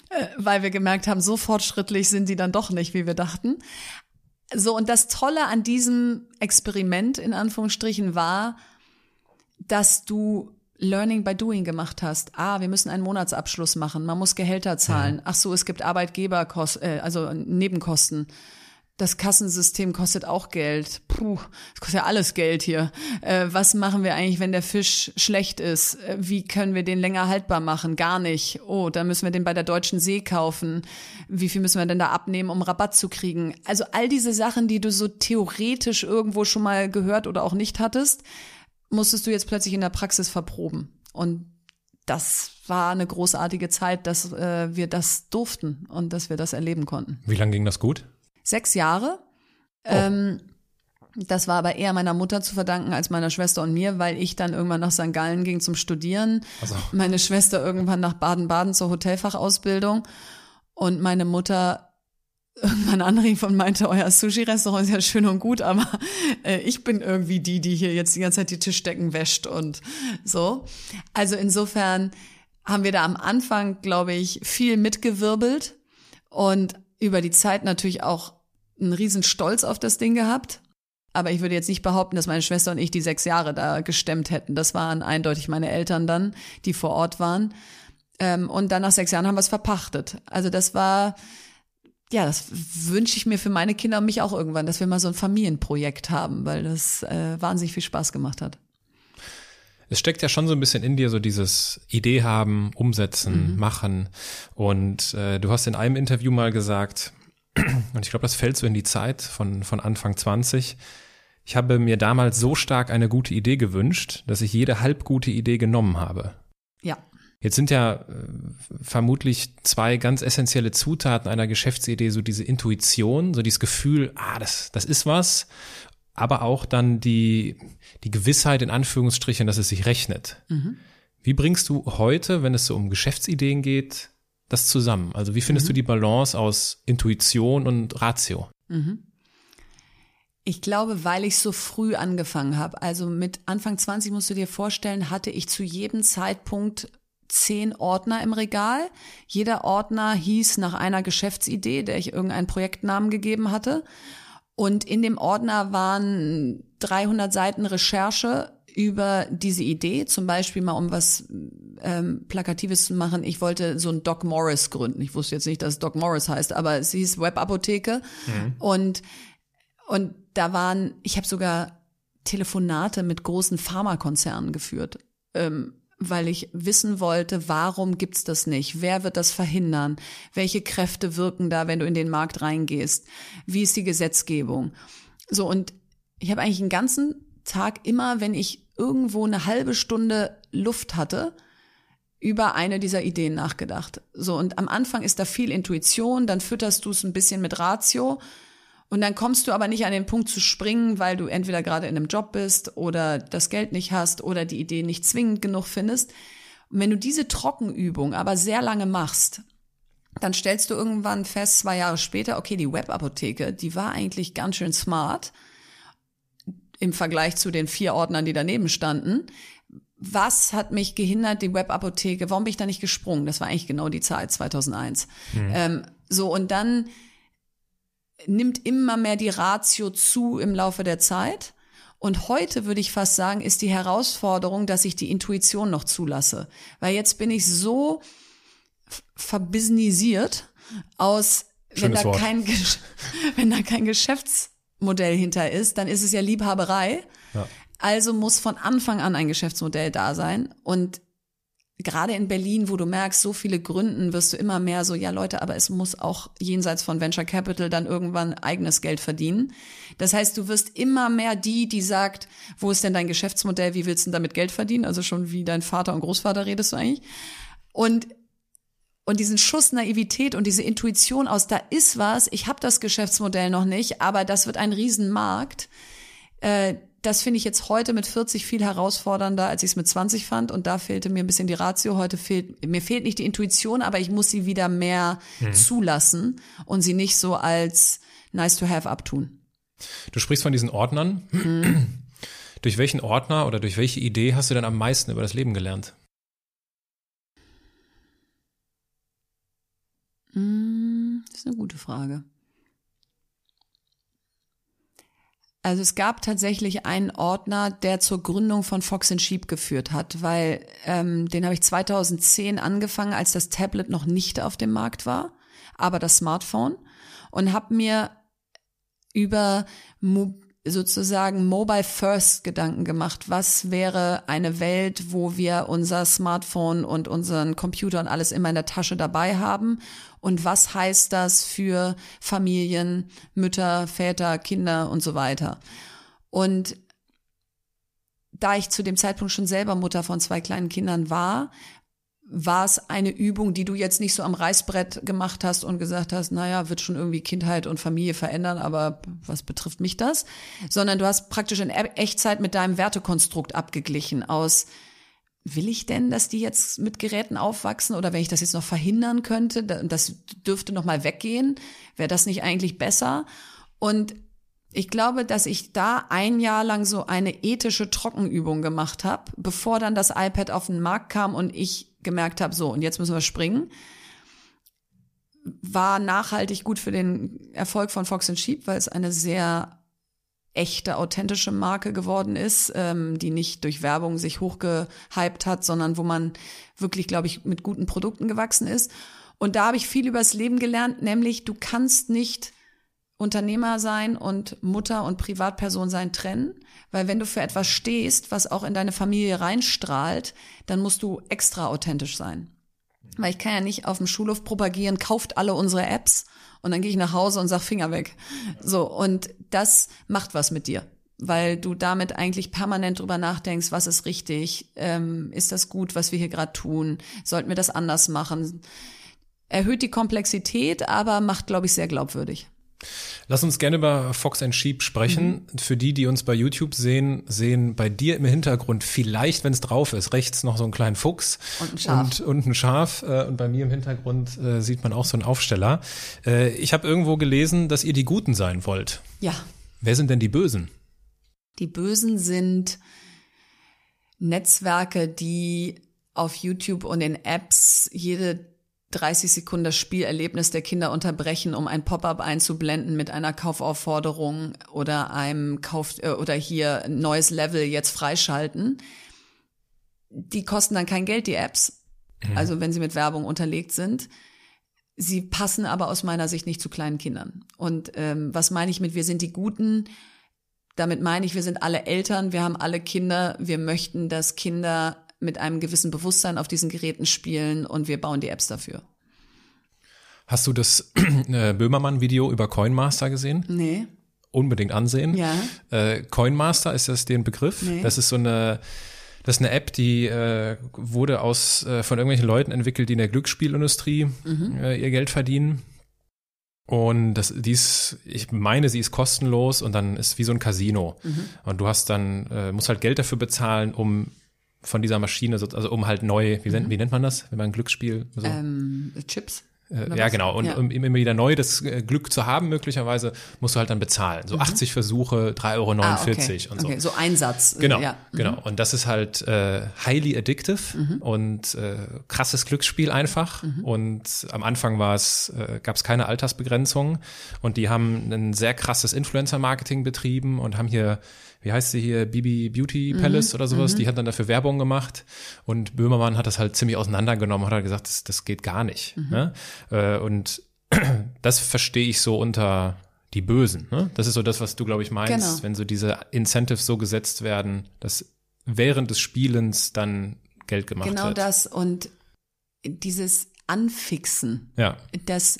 äh, weil wir gemerkt haben, so fortschrittlich sind die dann doch nicht, wie wir dachten. So, und das Tolle an diesem Experiment in Anführungsstrichen war, dass du Learning by Doing gemacht hast. Ah, wir müssen einen Monatsabschluss machen. Man muss Gehälter zahlen. Ach so, es gibt Arbeitgeberkosten, äh, also Nebenkosten. Das Kassensystem kostet auch Geld. Puh, das kostet ja alles Geld hier. Äh, was machen wir eigentlich, wenn der Fisch schlecht ist? Äh, wie können wir den länger haltbar machen? Gar nicht. Oh, dann müssen wir den bei der Deutschen See kaufen. Wie viel müssen wir denn da abnehmen, um Rabatt zu kriegen? Also all diese Sachen, die du so theoretisch irgendwo schon mal gehört oder auch nicht hattest, musstest du jetzt plötzlich in der Praxis verproben. Und das war eine großartige Zeit, dass äh, wir das durften und dass wir das erleben konnten. Wie lange ging das gut? Sechs Jahre. Ähm, das war aber eher meiner Mutter zu verdanken als meiner Schwester und mir, weil ich dann irgendwann nach St. Gallen ging zum Studieren. Also. Meine Schwester irgendwann nach Baden-Baden zur Hotelfachausbildung und meine Mutter irgendwann anrief und meinte, euer Sushi-Restaurant ist ja schön und gut, aber äh, ich bin irgendwie die, die hier jetzt die ganze Zeit die Tischdecken wäscht und so. Also insofern haben wir da am Anfang, glaube ich, viel mitgewirbelt und über die Zeit natürlich auch einen riesen Stolz auf das Ding gehabt. Aber ich würde jetzt nicht behaupten, dass meine Schwester und ich die sechs Jahre da gestemmt hätten. Das waren eindeutig meine Eltern dann, die vor Ort waren. Ähm, und dann nach sechs Jahren haben wir es verpachtet. Also das war, ja, das wünsche ich mir für meine Kinder und mich auch irgendwann, dass wir mal so ein Familienprojekt haben, weil das äh, wahnsinnig viel Spaß gemacht hat. Es steckt ja schon so ein bisschen in dir so dieses Idee haben, umsetzen, Mhm. machen. Und äh, du hast in einem Interview mal gesagt, und ich glaube, das fällt so in die Zeit von, von Anfang 20, ich habe mir damals so stark eine gute Idee gewünscht, dass ich jede halbgute Idee genommen habe. Ja. Jetzt sind ja äh, vermutlich zwei ganz essentielle Zutaten einer Geschäftsidee, so diese Intuition, so dieses Gefühl, ah, das, das ist was, aber auch dann die, die Gewissheit in Anführungsstrichen, dass es sich rechnet. Wie bringst du heute, wenn es so um Geschäftsideen geht, das zusammen? Also wie findest mhm. du die Balance aus Intuition und Ratio? Mhm. Ich glaube, weil ich so früh angefangen habe. Also mit Anfang 20 musst du dir vorstellen, hatte ich zu jedem Zeitpunkt zehn Ordner im Regal. Jeder Ordner hieß nach einer Geschäftsidee, der ich irgendeinen Projektnamen gegeben hatte. Und in dem Ordner waren 300 Seiten Recherche über diese Idee, zum Beispiel mal um was ähm, Plakatives zu machen. Ich wollte so ein Doc Morris gründen. Ich wusste jetzt nicht, dass es Doc Morris heißt, aber es hieß Webapotheke. Mhm. Und, und da waren, ich habe sogar Telefonate mit großen Pharmakonzernen geführt. Ähm, weil ich wissen wollte, warum gibt's das nicht? Wer wird das verhindern? Welche Kräfte wirken da, wenn du in den Markt reingehst? Wie ist die Gesetzgebung? So und ich habe eigentlich einen ganzen Tag immer, wenn ich irgendwo eine halbe Stunde Luft hatte, über eine dieser Ideen nachgedacht. So, und am Anfang ist da viel Intuition, dann fütterst du es ein bisschen mit Ratio und dann kommst du aber nicht an den Punkt zu springen, weil du entweder gerade in einem Job bist oder das Geld nicht hast oder die Idee nicht zwingend genug findest. Und wenn du diese Trockenübung aber sehr lange machst, dann stellst du irgendwann fest, zwei Jahre später, okay, die Webapotheke, die war eigentlich ganz schön smart im Vergleich zu den vier Ordnern, die daneben standen. Was hat mich gehindert, die Webapotheke? Warum bin ich da nicht gesprungen? Das war eigentlich genau die Zeit, 2001. Mhm. Ähm, so, und dann nimmt immer mehr die Ratio zu im Laufe der Zeit. Und heute würde ich fast sagen, ist die Herausforderung, dass ich die Intuition noch zulasse. Weil jetzt bin ich so verbusinisiert aus, wenn da, kein, [laughs] wenn da kein Geschäfts Modell hinter ist, dann ist es ja Liebhaberei. Ja. Also muss von Anfang an ein Geschäftsmodell da sein. Und gerade in Berlin, wo du merkst, so viele Gründen, wirst du immer mehr so, ja Leute, aber es muss auch jenseits von Venture Capital dann irgendwann eigenes Geld verdienen. Das heißt, du wirst immer mehr die, die sagt, wo ist denn dein Geschäftsmodell, wie willst du damit Geld verdienen? Also schon wie dein Vater und Großvater redest du eigentlich. Und und diesen Schuss Naivität und diese Intuition aus, da ist was, ich habe das Geschäftsmodell noch nicht, aber das wird ein Riesenmarkt. Äh, das finde ich jetzt heute mit 40 viel herausfordernder, als ich es mit 20 fand. Und da fehlte mir ein bisschen die Ratio. Heute fehlt, mir fehlt nicht die Intuition, aber ich muss sie wieder mehr mhm. zulassen und sie nicht so als nice to have abtun. Du sprichst von diesen Ordnern. Mhm. durch welchen Ordner oder durch welche Idee hast du denn am meisten über das Leben gelernt? Das ist eine gute Frage. Also es gab tatsächlich einen Ordner, der zur Gründung von Fox and Sheep geführt hat, weil ähm, den habe ich 2010 angefangen, als das Tablet noch nicht auf dem Markt war, aber das Smartphone und habe mir über sozusagen Mobile First Gedanken gemacht. Was wäre eine Welt, wo wir unser Smartphone und unseren Computer und alles immer in der Tasche dabei haben? Und was heißt das für Familien, Mütter, Väter, Kinder und so weiter? Und da ich zu dem Zeitpunkt schon selber Mutter von zwei kleinen Kindern war, war es eine Übung, die du jetzt nicht so am Reißbrett gemacht hast und gesagt hast, naja, wird schon irgendwie Kindheit und Familie verändern, aber was betrifft mich das? Sondern du hast praktisch in Echtzeit mit deinem Wertekonstrukt abgeglichen aus, will ich denn, dass die jetzt mit Geräten aufwachsen oder wenn ich das jetzt noch verhindern könnte, das dürfte noch mal weggehen, wäre das nicht eigentlich besser? Und ich glaube, dass ich da ein Jahr lang so eine ethische Trockenübung gemacht habe, bevor dann das iPad auf den Markt kam und ich gemerkt habe, so, und jetzt müssen wir springen, war nachhaltig gut für den Erfolg von Fox and Sheep, weil es eine sehr echte, authentische Marke geworden ist, ähm, die nicht durch Werbung sich hochgehypt hat, sondern wo man wirklich, glaube ich, mit guten Produkten gewachsen ist. Und da habe ich viel übers Leben gelernt, nämlich du kannst nicht Unternehmer sein und Mutter und Privatperson sein trennen, weil wenn du für etwas stehst, was auch in deine Familie reinstrahlt, dann musst du extra authentisch sein. Weil ich kann ja nicht auf dem Schulhof propagieren, kauft alle unsere Apps und dann gehe ich nach Hause und sag Finger weg. So, und das macht was mit dir, weil du damit eigentlich permanent drüber nachdenkst, was ist richtig, ähm, ist das gut, was wir hier gerade tun, sollten wir das anders machen. Erhöht die Komplexität, aber macht, glaube ich, sehr glaubwürdig. Lass uns gerne über Fox and Sheep sprechen. Mhm. Für die, die uns bei YouTube sehen, sehen bei dir im Hintergrund vielleicht, wenn es drauf ist, rechts noch so einen kleinen Fuchs und ein Schaf. Und, und ein Schaf. Äh, und bei mir im Hintergrund äh, sieht man auch so einen Aufsteller. Äh, ich habe irgendwo gelesen, dass ihr die Guten sein wollt. Ja. Wer sind denn die Bösen? Die Bösen sind Netzwerke, die auf YouTube und in Apps jede 30 Sekunden das Spielerlebnis der Kinder unterbrechen, um ein Pop-up einzublenden mit einer Kaufaufforderung oder einem Kauf äh, oder hier neues Level jetzt freischalten. Die kosten dann kein Geld, die Apps. Mhm. Also wenn sie mit Werbung unterlegt sind. Sie passen aber aus meiner Sicht nicht zu kleinen Kindern. Und ähm, was meine ich mit wir sind die Guten? Damit meine ich, wir sind alle Eltern, wir haben alle Kinder, wir möchten, dass Kinder mit einem gewissen Bewusstsein auf diesen Geräten spielen und wir bauen die Apps dafür. Hast du das [clears throat] äh, Böhmermann-Video über Coinmaster gesehen? Nee. Unbedingt ansehen. Ja. Äh, Coinmaster, ist das den Begriff? Nee. Das ist so eine, das ist eine App, die äh, wurde aus äh, von irgendwelchen Leuten entwickelt, die in der Glücksspielindustrie mhm. äh, ihr Geld verdienen. Und das, die ist, ich meine, sie ist kostenlos und dann ist wie so ein Casino. Mhm. Und du hast dann, äh, musst halt Geld dafür bezahlen, um von dieser Maschine, also um halt neu, wie, mhm. wie nennt man das, wenn man ein Glücksspiel so? Ähm, Chips. Äh, ja, genau. Und ja. um immer wieder neu das äh, Glück zu haben, möglicherweise, musst du halt dann bezahlen. So mhm. 80 Versuche, 3,49 Euro ah, okay. und so. Okay, so Einsatz. Genau, ja. Mhm. genau. Und das ist halt äh, highly addictive mhm. und äh, krasses Glücksspiel einfach. Mhm. Und am Anfang war es, äh, gab es keine Altersbegrenzung. Und die haben ein sehr krasses Influencer-Marketing betrieben und haben hier wie heißt sie hier, Bibi Beauty Palace mhm. oder sowas, mhm. die hat dann dafür Werbung gemacht und Böhmermann hat das halt ziemlich auseinandergenommen, hat halt gesagt, das, das geht gar nicht. Mhm. Ne? Äh, und [clears throat] das verstehe ich so unter die Bösen. Ne? Das ist so das, was du, glaube ich, meinst, genau. wenn so diese Incentives so gesetzt werden, dass während des Spielens dann Geld gemacht genau wird. Genau das und dieses Anfixen. Ja. Das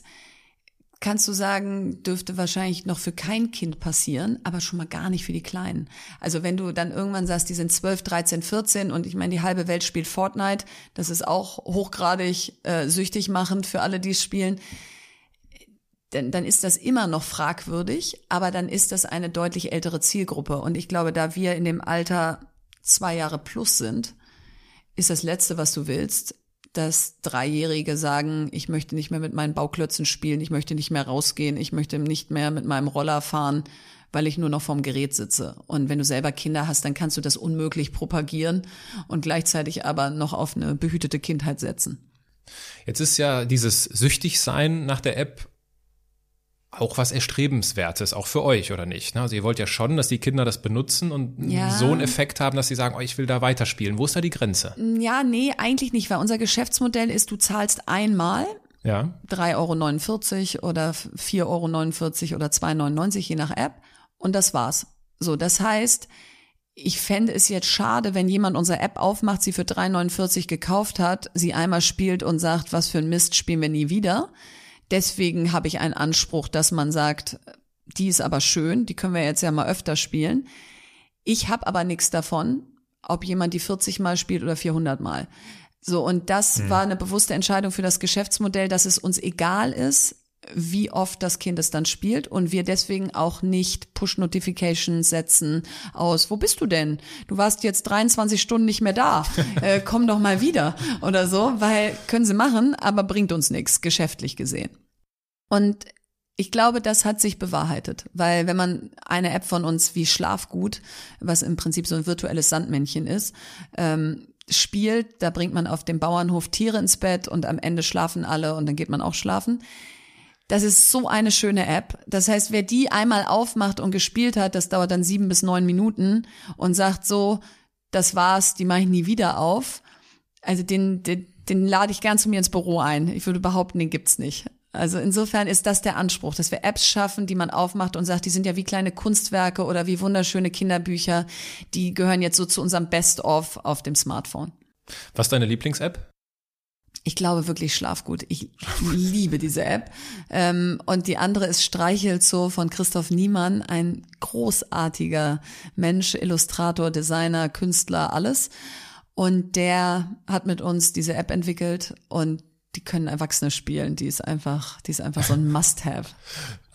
kannst du sagen, dürfte wahrscheinlich noch für kein Kind passieren, aber schon mal gar nicht für die Kleinen. Also wenn du dann irgendwann sagst, die sind 12, 13, 14 und ich meine, die halbe Welt spielt Fortnite, das ist auch hochgradig äh, süchtig machend für alle, die es spielen, dann, dann ist das immer noch fragwürdig, aber dann ist das eine deutlich ältere Zielgruppe. Und ich glaube, da wir in dem Alter zwei Jahre plus sind, ist das Letzte, was du willst, dass Dreijährige sagen, ich möchte nicht mehr mit meinen Bauklötzen spielen, ich möchte nicht mehr rausgehen, ich möchte nicht mehr mit meinem Roller fahren, weil ich nur noch vorm Gerät sitze. Und wenn du selber Kinder hast, dann kannst du das unmöglich propagieren und gleichzeitig aber noch auf eine behütete Kindheit setzen. Jetzt ist ja dieses Süchtigsein nach der App auch was Erstrebenswertes, auch für euch, oder nicht? Ne? Also ihr wollt ja schon, dass die Kinder das benutzen und ja. so einen Effekt haben, dass sie sagen, oh, ich will da weiterspielen. Wo ist da die Grenze? Ja, nee, eigentlich nicht, weil unser Geschäftsmodell ist, du zahlst einmal ja. 3,49 Euro oder 4,49 Euro oder 2,99 je nach App und das war's. So, das heißt, ich fände es jetzt schade, wenn jemand unsere App aufmacht, sie für 3,49 gekauft hat, sie einmal spielt und sagt, was für ein Mist spielen wir nie wieder Deswegen habe ich einen Anspruch, dass man sagt, die ist aber schön, die können wir jetzt ja mal öfter spielen. Ich habe aber nichts davon, ob jemand die 40 Mal spielt oder 400 Mal. So, und das hm. war eine bewusste Entscheidung für das Geschäftsmodell, dass es uns egal ist, wie oft das Kind es dann spielt und wir deswegen auch nicht Push-Notifications setzen aus, wo bist du denn? Du warst jetzt 23 Stunden nicht mehr da, [laughs] äh, komm doch mal wieder oder so, weil können sie machen, aber bringt uns nichts, geschäftlich gesehen. Und ich glaube, das hat sich bewahrheitet, weil wenn man eine App von uns wie Schlafgut, was im Prinzip so ein virtuelles Sandmännchen ist, ähm, spielt, da bringt man auf dem Bauernhof Tiere ins Bett und am Ende schlafen alle und dann geht man auch schlafen das ist so eine schöne App. Das heißt, wer die einmal aufmacht und gespielt hat, das dauert dann sieben bis neun Minuten und sagt so, das war's, die mache ich nie wieder auf. Also den, den, den lade ich gern zu mir ins Büro ein. Ich würde behaupten, den gibt's nicht. Also insofern ist das der Anspruch, dass wir Apps schaffen, die man aufmacht und sagt, die sind ja wie kleine Kunstwerke oder wie wunderschöne Kinderbücher. Die gehören jetzt so zu unserem Best-of auf dem Smartphone. Was ist deine Lieblings-App? Ich glaube wirklich Schlafgut. Ich liebe diese App. Ähm, und die andere ist Streichelzoo von Christoph Niemann, ein großartiger Mensch, Illustrator, Designer, Künstler, alles. Und der hat mit uns diese App entwickelt und die können Erwachsene spielen. Die ist einfach, die ist einfach so ein [laughs] Must-have.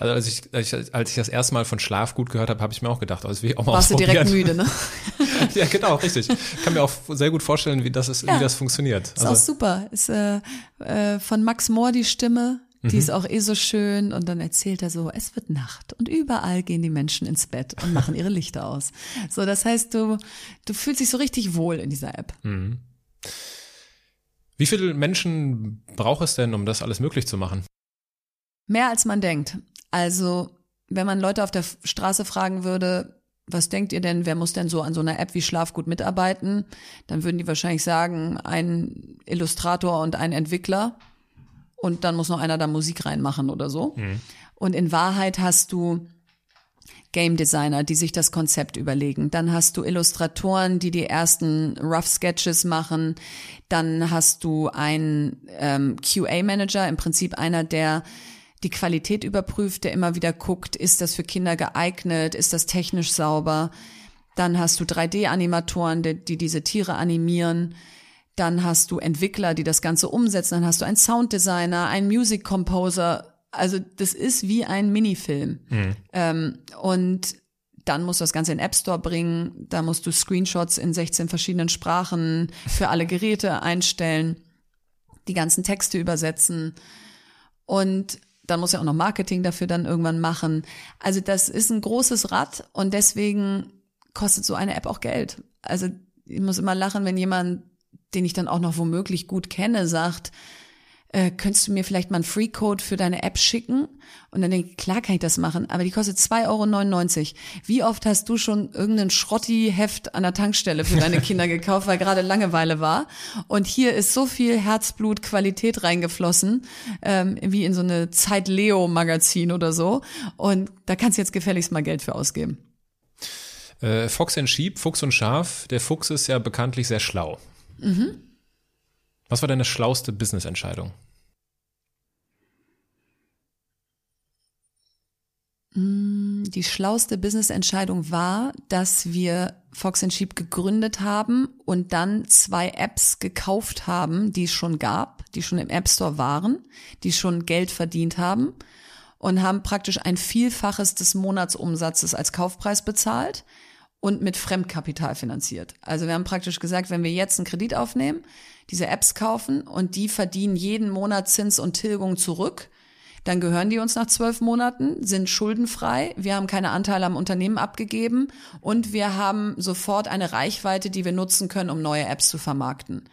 Also als ich, als ich, als ich das erste Mal von Schlaf gut gehört habe, habe ich mir auch gedacht, also will ich auch mal Warst du direkt müde, ne? [laughs] ja, genau, richtig. Ich kann mir auch sehr gut vorstellen, wie das ist, ja. wie das funktioniert. Ist also, auch super. Ist äh, äh, von Max Mohr die Stimme. Die mhm. ist auch eh so schön und dann erzählt er so, es wird Nacht und überall gehen die Menschen ins Bett und machen ihre Lichter aus. So, das heißt, du, du fühlst dich so richtig wohl in dieser App. Mhm. Wie viele Menschen braucht es denn, um das alles möglich zu machen? Mehr als man denkt. Also, wenn man Leute auf der Straße fragen würde, was denkt ihr denn, wer muss denn so an so einer App wie Schlafgut mitarbeiten? Dann würden die wahrscheinlich sagen, ein Illustrator und ein Entwickler. Und dann muss noch einer da Musik reinmachen oder so. Mhm. Und in Wahrheit hast du Game Designer, die sich das Konzept überlegen. Dann hast du Illustratoren, die die ersten Rough Sketches machen. Dann hast du einen ähm, QA-Manager, im Prinzip einer, der die Qualität überprüft, der immer wieder guckt, ist das für Kinder geeignet, ist das technisch sauber. Dann hast du 3D-Animatoren, die, die diese Tiere animieren. Dann hast du Entwickler, die das Ganze umsetzen. Dann hast du einen Sounddesigner, einen Music Composer, also das ist wie ein Minifilm. Mhm. Ähm, und dann musst du das Ganze in den App Store bringen, da musst du Screenshots in 16 verschiedenen Sprachen für alle Geräte einstellen, die ganzen Texte übersetzen und dann muss ja auch noch Marketing dafür dann irgendwann machen. Also das ist ein großes Rad und deswegen kostet so eine App auch Geld. Also ich muss immer lachen, wenn jemand, den ich dann auch noch womöglich gut kenne, sagt, äh, könntest du mir vielleicht mal einen Free-Code für deine App schicken? Und dann denke ich, klar kann ich das machen, aber die kostet 2,99 Euro. Wie oft hast du schon irgendein Schrotti-Heft an der Tankstelle für deine [laughs] Kinder gekauft, weil gerade Langeweile war? Und hier ist so viel Herzblut, Qualität reingeflossen, ähm, wie in so eine Zeit-Leo-Magazin oder so. Und da kannst du jetzt gefälligst mal Geld für ausgeben. Äh, Fox and Sheep, Fuchs und Schaf. Der Fuchs ist ja bekanntlich sehr schlau. Mhm. Was war deine schlauste Business-Entscheidung? Mm, die schlauste Business-Entscheidung war, dass wir Fox Sheep gegründet haben und dann zwei Apps gekauft haben, die es schon gab, die schon im App Store waren, die schon Geld verdient haben und haben praktisch ein Vielfaches des Monatsumsatzes als Kaufpreis bezahlt und mit Fremdkapital finanziert. Also wir haben praktisch gesagt, wenn wir jetzt einen Kredit aufnehmen, diese Apps kaufen und die verdienen jeden Monat Zins und Tilgung zurück. Dann gehören die uns nach zwölf Monaten, sind schuldenfrei, wir haben keine Anteile am Unternehmen abgegeben und wir haben sofort eine Reichweite, die wir nutzen können, um neue Apps zu vermarkten.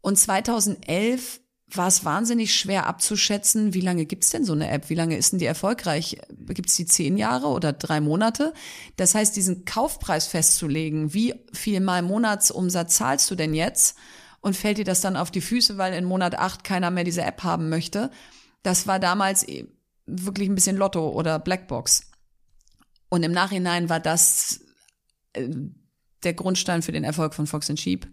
Und 2011 war es wahnsinnig schwer abzuschätzen, wie lange gibt's denn so eine App? Wie lange ist denn die erfolgreich? Gibt's die zehn Jahre oder drei Monate? Das heißt, diesen Kaufpreis festzulegen, wie viel mal Monatsumsatz zahlst du denn jetzt? und fällt dir das dann auf die Füße, weil in Monat acht keiner mehr diese App haben möchte. Das war damals e, wirklich ein bisschen Lotto oder Blackbox. Und im Nachhinein war das äh, der Grundstein für den Erfolg von Fox Sheep,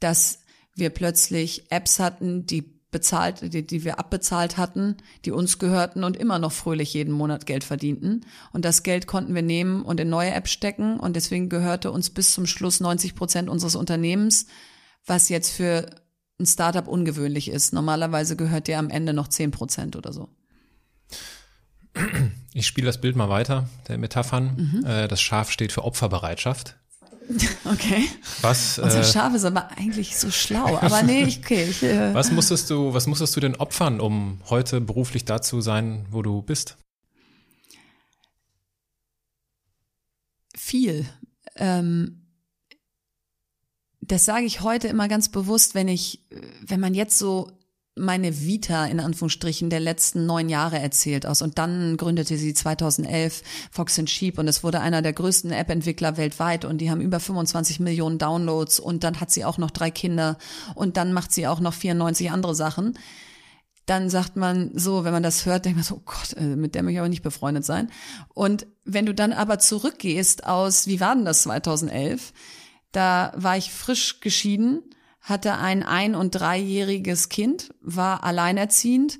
dass wir plötzlich Apps hatten, die bezahlt, die, die wir abbezahlt hatten, die uns gehörten und immer noch fröhlich jeden Monat Geld verdienten. Und das Geld konnten wir nehmen und in neue Apps stecken. Und deswegen gehörte uns bis zum Schluss 90 Prozent unseres Unternehmens was jetzt für ein Startup ungewöhnlich ist. Normalerweise gehört dir am Ende noch 10 Prozent oder so. Ich spiele das Bild mal weiter, der Metaphern. Mhm. Äh, das Schaf steht für Opferbereitschaft. [laughs] Okay. Was, Unser äh, Schaf ist aber eigentlich so schlau. Aber nee, [laughs] ich, okay. Ich, äh, was musstest du, was musstest du denn opfern, um heute beruflich da zu sein, wo du bist? Viel. Ähm, das sage ich heute immer ganz bewusst, wenn ich, wenn man jetzt so meine Vita in Anführungsstrichen der letzten neun Jahre erzählt aus. Und dann gründete sie 2011 Fox and Sheep und es wurde einer der größten App-Entwickler weltweit und die haben über 25 Millionen Downloads und dann hat sie auch noch drei Kinder und dann macht sie auch noch 94 andere Sachen. Dann sagt man so, wenn man das hört, denkt man so, oh Gott, äh, mit der möchte ich aber nicht befreundet sein. Und wenn du dann aber zurückgehst aus, wie war denn das 2011? Da war ich frisch geschieden, hatte ein ein- und dreijähriges Kind, war alleinerziehend,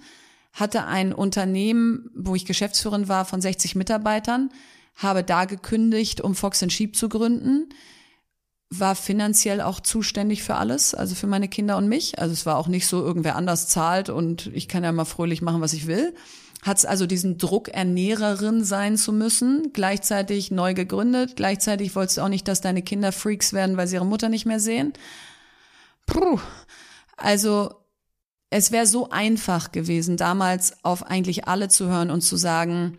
hatte ein Unternehmen, wo ich Geschäftsführerin war, von 60 Mitarbeitern, habe da gekündigt, um Fox Sheep zu gründen war finanziell auch zuständig für alles, also für meine Kinder und mich. Also es war auch nicht so, irgendwer anders zahlt und ich kann ja mal fröhlich machen, was ich will. Hat es also diesen Druck, Ernährerin sein zu müssen, gleichzeitig neu gegründet, gleichzeitig wolltest du auch nicht, dass deine Kinder Freaks werden, weil sie ihre Mutter nicht mehr sehen. Puh. Also es wäre so einfach gewesen, damals auf eigentlich alle zu hören und zu sagen,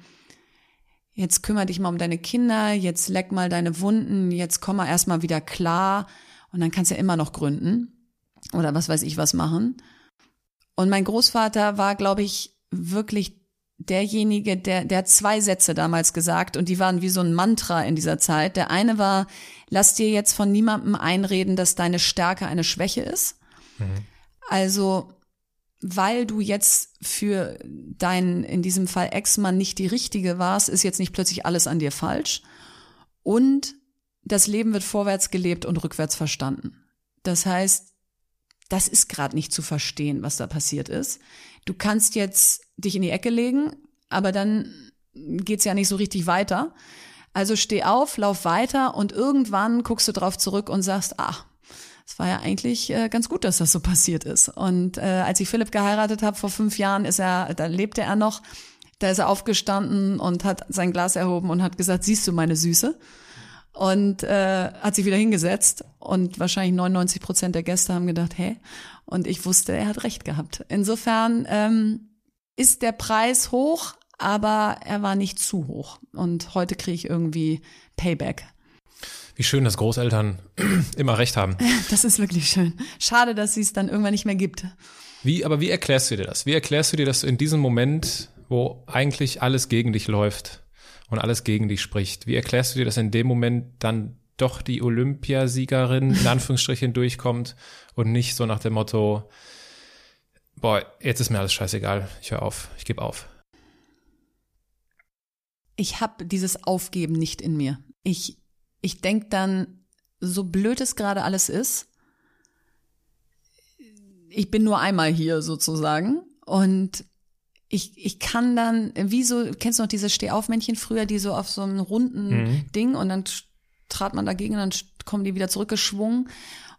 jetzt kümmere dich mal um deine Kinder, jetzt leck mal deine Wunden, jetzt komm mal erstmal wieder klar und dann kannst du ja immer noch gründen oder was weiß ich was machen. Und mein Großvater war, glaube ich, wirklich derjenige, der, der hat zwei Sätze damals gesagt und die waren wie so ein Mantra in dieser Zeit. Der eine war, lass dir jetzt von niemandem einreden, dass deine Stärke eine Schwäche ist. Mhm. Also weil du jetzt für deinen, in diesem Fall Ex-Mann nicht die richtige warst, ist jetzt nicht plötzlich alles an dir falsch. Und das Leben wird vorwärts gelebt und rückwärts verstanden. Das heißt, das ist gerade nicht zu verstehen, was da passiert ist. Du kannst jetzt dich in die Ecke legen, aber dann geht's ja nicht so richtig weiter. Also steh auf, lauf weiter und irgendwann guckst du drauf zurück und sagst, ah, es war ja eigentlich äh, ganz gut, dass das so passiert ist. Und äh, als ich Philipp geheiratet habe vor fünf Jahren, ist er, da lebte er noch, da ist er aufgestanden und hat sein Glas erhoben und hat gesagt, siehst du meine Süße? Und äh, hat sich wieder hingesetzt und wahrscheinlich 99 Prozent der Gäste haben gedacht, hä? Und ich wusste, er hat recht gehabt. Insofern ähm, ist der Preis hoch, aber er war nicht zu hoch. Und heute kriege ich irgendwie Payback. Wie schön, dass Großeltern [clears throat] immer recht haben. [laughs] Das ist wirklich schön. Schade, dass sie es dann irgendwann nicht mehr gibt. Wie, aber wie erklärst du dir das? Wie erklärst du dir, dass du in diesem Moment, wo eigentlich alles gegen dich läuft und alles gegen dich spricht, wie erklärst du dir, dass in dem Moment dann doch die Olympiasiegerin in Anführungsstrichen [laughs] durchkommt und nicht so nach dem Motto, boah, jetzt ist mir alles scheißegal, ich höre auf, ich gebe auf. Ich habe dieses Aufgeben nicht in mir. Ich ich denk dann, so blöd es gerade alles ist, ich bin nur einmal hier sozusagen und ich, ich kann dann, wie so, kennst du noch diese Stehaufmännchen früher, die so auf so einem runden mhm. Ding und dann trat man dagegen und dann kommen die wieder zurückgeschwungen.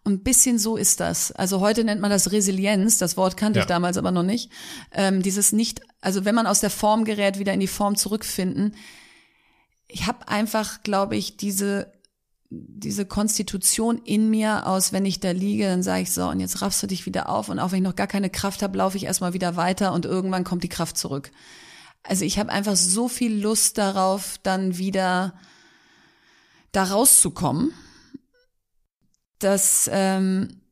Und ein bisschen so ist das. Also heute nennt man das Resilienz, das Wort kannte ja. ich damals aber noch nicht. Ähm, dieses nicht, also wenn man aus der Form gerät, wieder in die Form zurückfinden, ich habe einfach, glaube ich, diese diese Konstitution in mir aus, wenn ich da liege, dann sage ich so, und jetzt raffst du dich wieder auf und auch wenn ich noch gar keine Kraft habe, laufe ich erstmal wieder weiter und irgendwann kommt die Kraft zurück. Also ich habe einfach so viel Lust darauf, dann wieder da rauszukommen, dass ähm,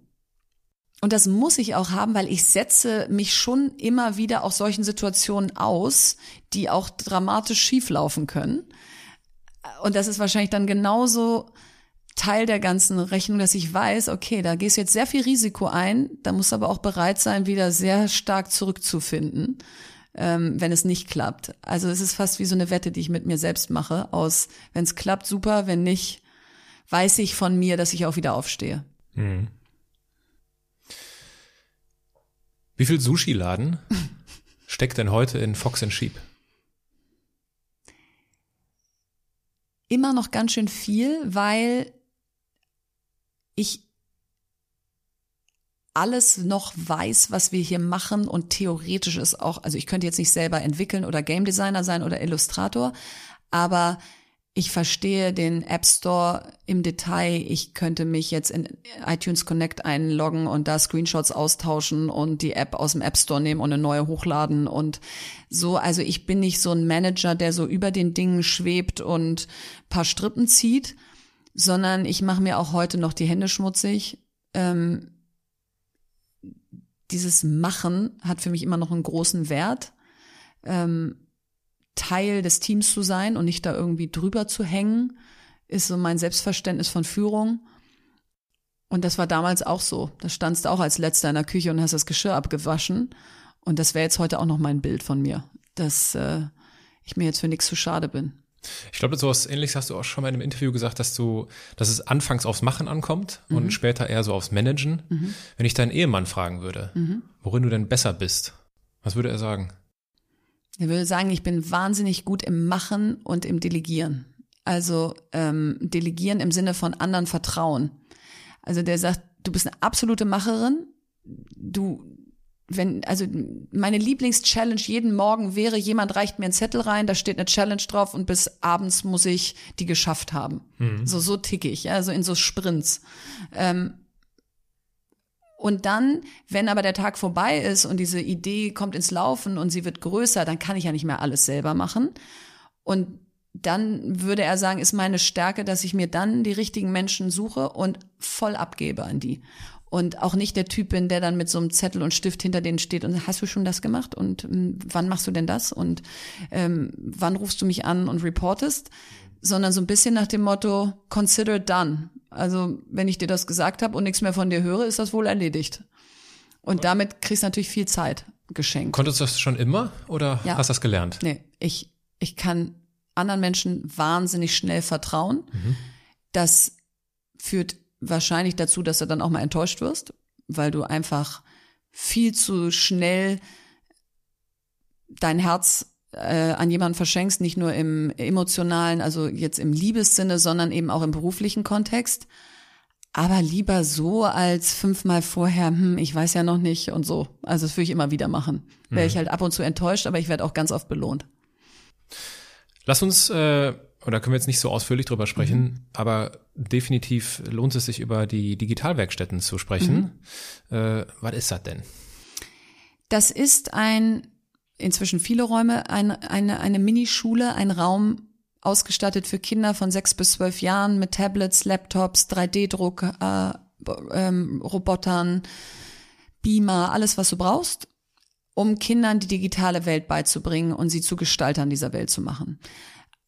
und das muss ich auch haben, weil ich setze mich schon immer wieder auch solchen Situationen aus, die auch dramatisch schieflaufen können. Und das ist wahrscheinlich dann genauso Teil der ganzen Rechnung, dass ich weiß, okay, da gehst du jetzt sehr viel Risiko ein, da musst du aber auch bereit sein, wieder sehr stark zurückzufinden, ähm, wenn es nicht klappt. Also es ist fast wie so eine Wette, die ich mit mir selbst mache, aus, wenn es klappt, super, wenn nicht, weiß ich von mir, dass ich auch wieder aufstehe. Mhm. Wie viel Sushi-Laden [laughs] steckt denn heute in Fox and Sheep? immer noch ganz schön viel, weil ich alles noch weiß, was wir hier machen und theoretisch ist auch, also ich könnte jetzt nicht selber entwickeln oder Game Designer sein oder Illustrator, aber ich verstehe den App Store im Detail. Ich könnte mich jetzt in iTunes Connect einloggen und da Screenshots austauschen und die App aus dem App Store nehmen und eine neue hochladen und so. Also ich bin nicht so ein Manager, der so über den Dingen schwebt und paar Strippen zieht, sondern ich mache mir auch heute noch die Hände schmutzig. Ähm, dieses Machen hat für mich immer noch einen großen Wert. Ähm, Teil des Teams zu sein und nicht da irgendwie drüber zu hängen, ist so mein Selbstverständnis von Führung. Und das war damals auch so. Da standst du auch als Letzter in der Küche und hast das Geschirr abgewaschen. Und das wäre jetzt heute auch noch mein Bild von mir, dass äh, ich mir jetzt für nichts zu schade bin. Ich glaube, so was ähnliches hast du auch schon mal in einem Interview gesagt, dass du, dass es anfangs aufs Machen ankommt mhm. und später eher so aufs Managen. Mhm. Wenn ich deinen Ehemann fragen würde, mhm. worin du denn besser bist, was würde er sagen? Er würde sagen, ich bin wahnsinnig gut im Machen und im Delegieren. Also ähm, Delegieren im Sinne von anderen Vertrauen. Also der sagt, du bist eine absolute Macherin. Du, wenn, also meine Lieblingschallenge jeden Morgen wäre, jemand reicht mir einen Zettel rein, da steht eine Challenge drauf und bis abends muss ich die geschafft haben. Mhm. So, so ticke ich, also in so Sprints. Ähm, und dann, wenn aber der Tag vorbei ist und diese Idee kommt ins Laufen und sie wird größer, dann kann ich ja nicht mehr alles selber machen. Und dann würde er sagen, ist meine Stärke, dass ich mir dann die richtigen Menschen suche und voll abgebe an die. Und auch nicht der Typ bin, der dann mit so einem Zettel und Stift hinter denen steht und hast du schon das gemacht und ähm, wann machst du denn das und ähm, wann rufst du mich an und reportest, sondern so ein bisschen nach dem Motto consider done. Also wenn ich dir das gesagt habe und nichts mehr von dir höre, ist das wohl erledigt. Und damit kriegst du natürlich viel Zeit geschenkt. Konntest du das schon immer oder ja. hast du das gelernt? Nee, ich, ich kann anderen Menschen wahnsinnig schnell vertrauen. Mhm. Das führt wahrscheinlich dazu, dass du dann auch mal enttäuscht wirst, weil du einfach viel zu schnell dein Herz äh, an jemanden verschenkst, nicht nur im emotionalen, also jetzt im Liebessinne, sondern eben auch im beruflichen Kontext. Aber lieber so als fünfmal vorher, hm, ich weiß ja noch nicht und so. Also das würde ich immer wieder machen. Wäre ich mhm. halt ab und zu enttäuscht, aber ich werde auch ganz oft belohnt. Lass uns äh, oder können wir jetzt nicht so ausführlich drüber sprechen, mhm. aber definitiv lohnt es sich über die Digitalwerkstätten zu sprechen. Mhm. Äh, was ist das denn? Das ist ein, inzwischen viele Räume, ein, eine, eine Minischule, ein Raum ausgestattet für Kinder von sechs bis zwölf Jahren mit Tablets, Laptops, 3D-Druck, äh, ähm, Robotern, Beamer, alles, was du brauchst, um Kindern die digitale Welt beizubringen und sie zu Gestaltern dieser Welt zu machen.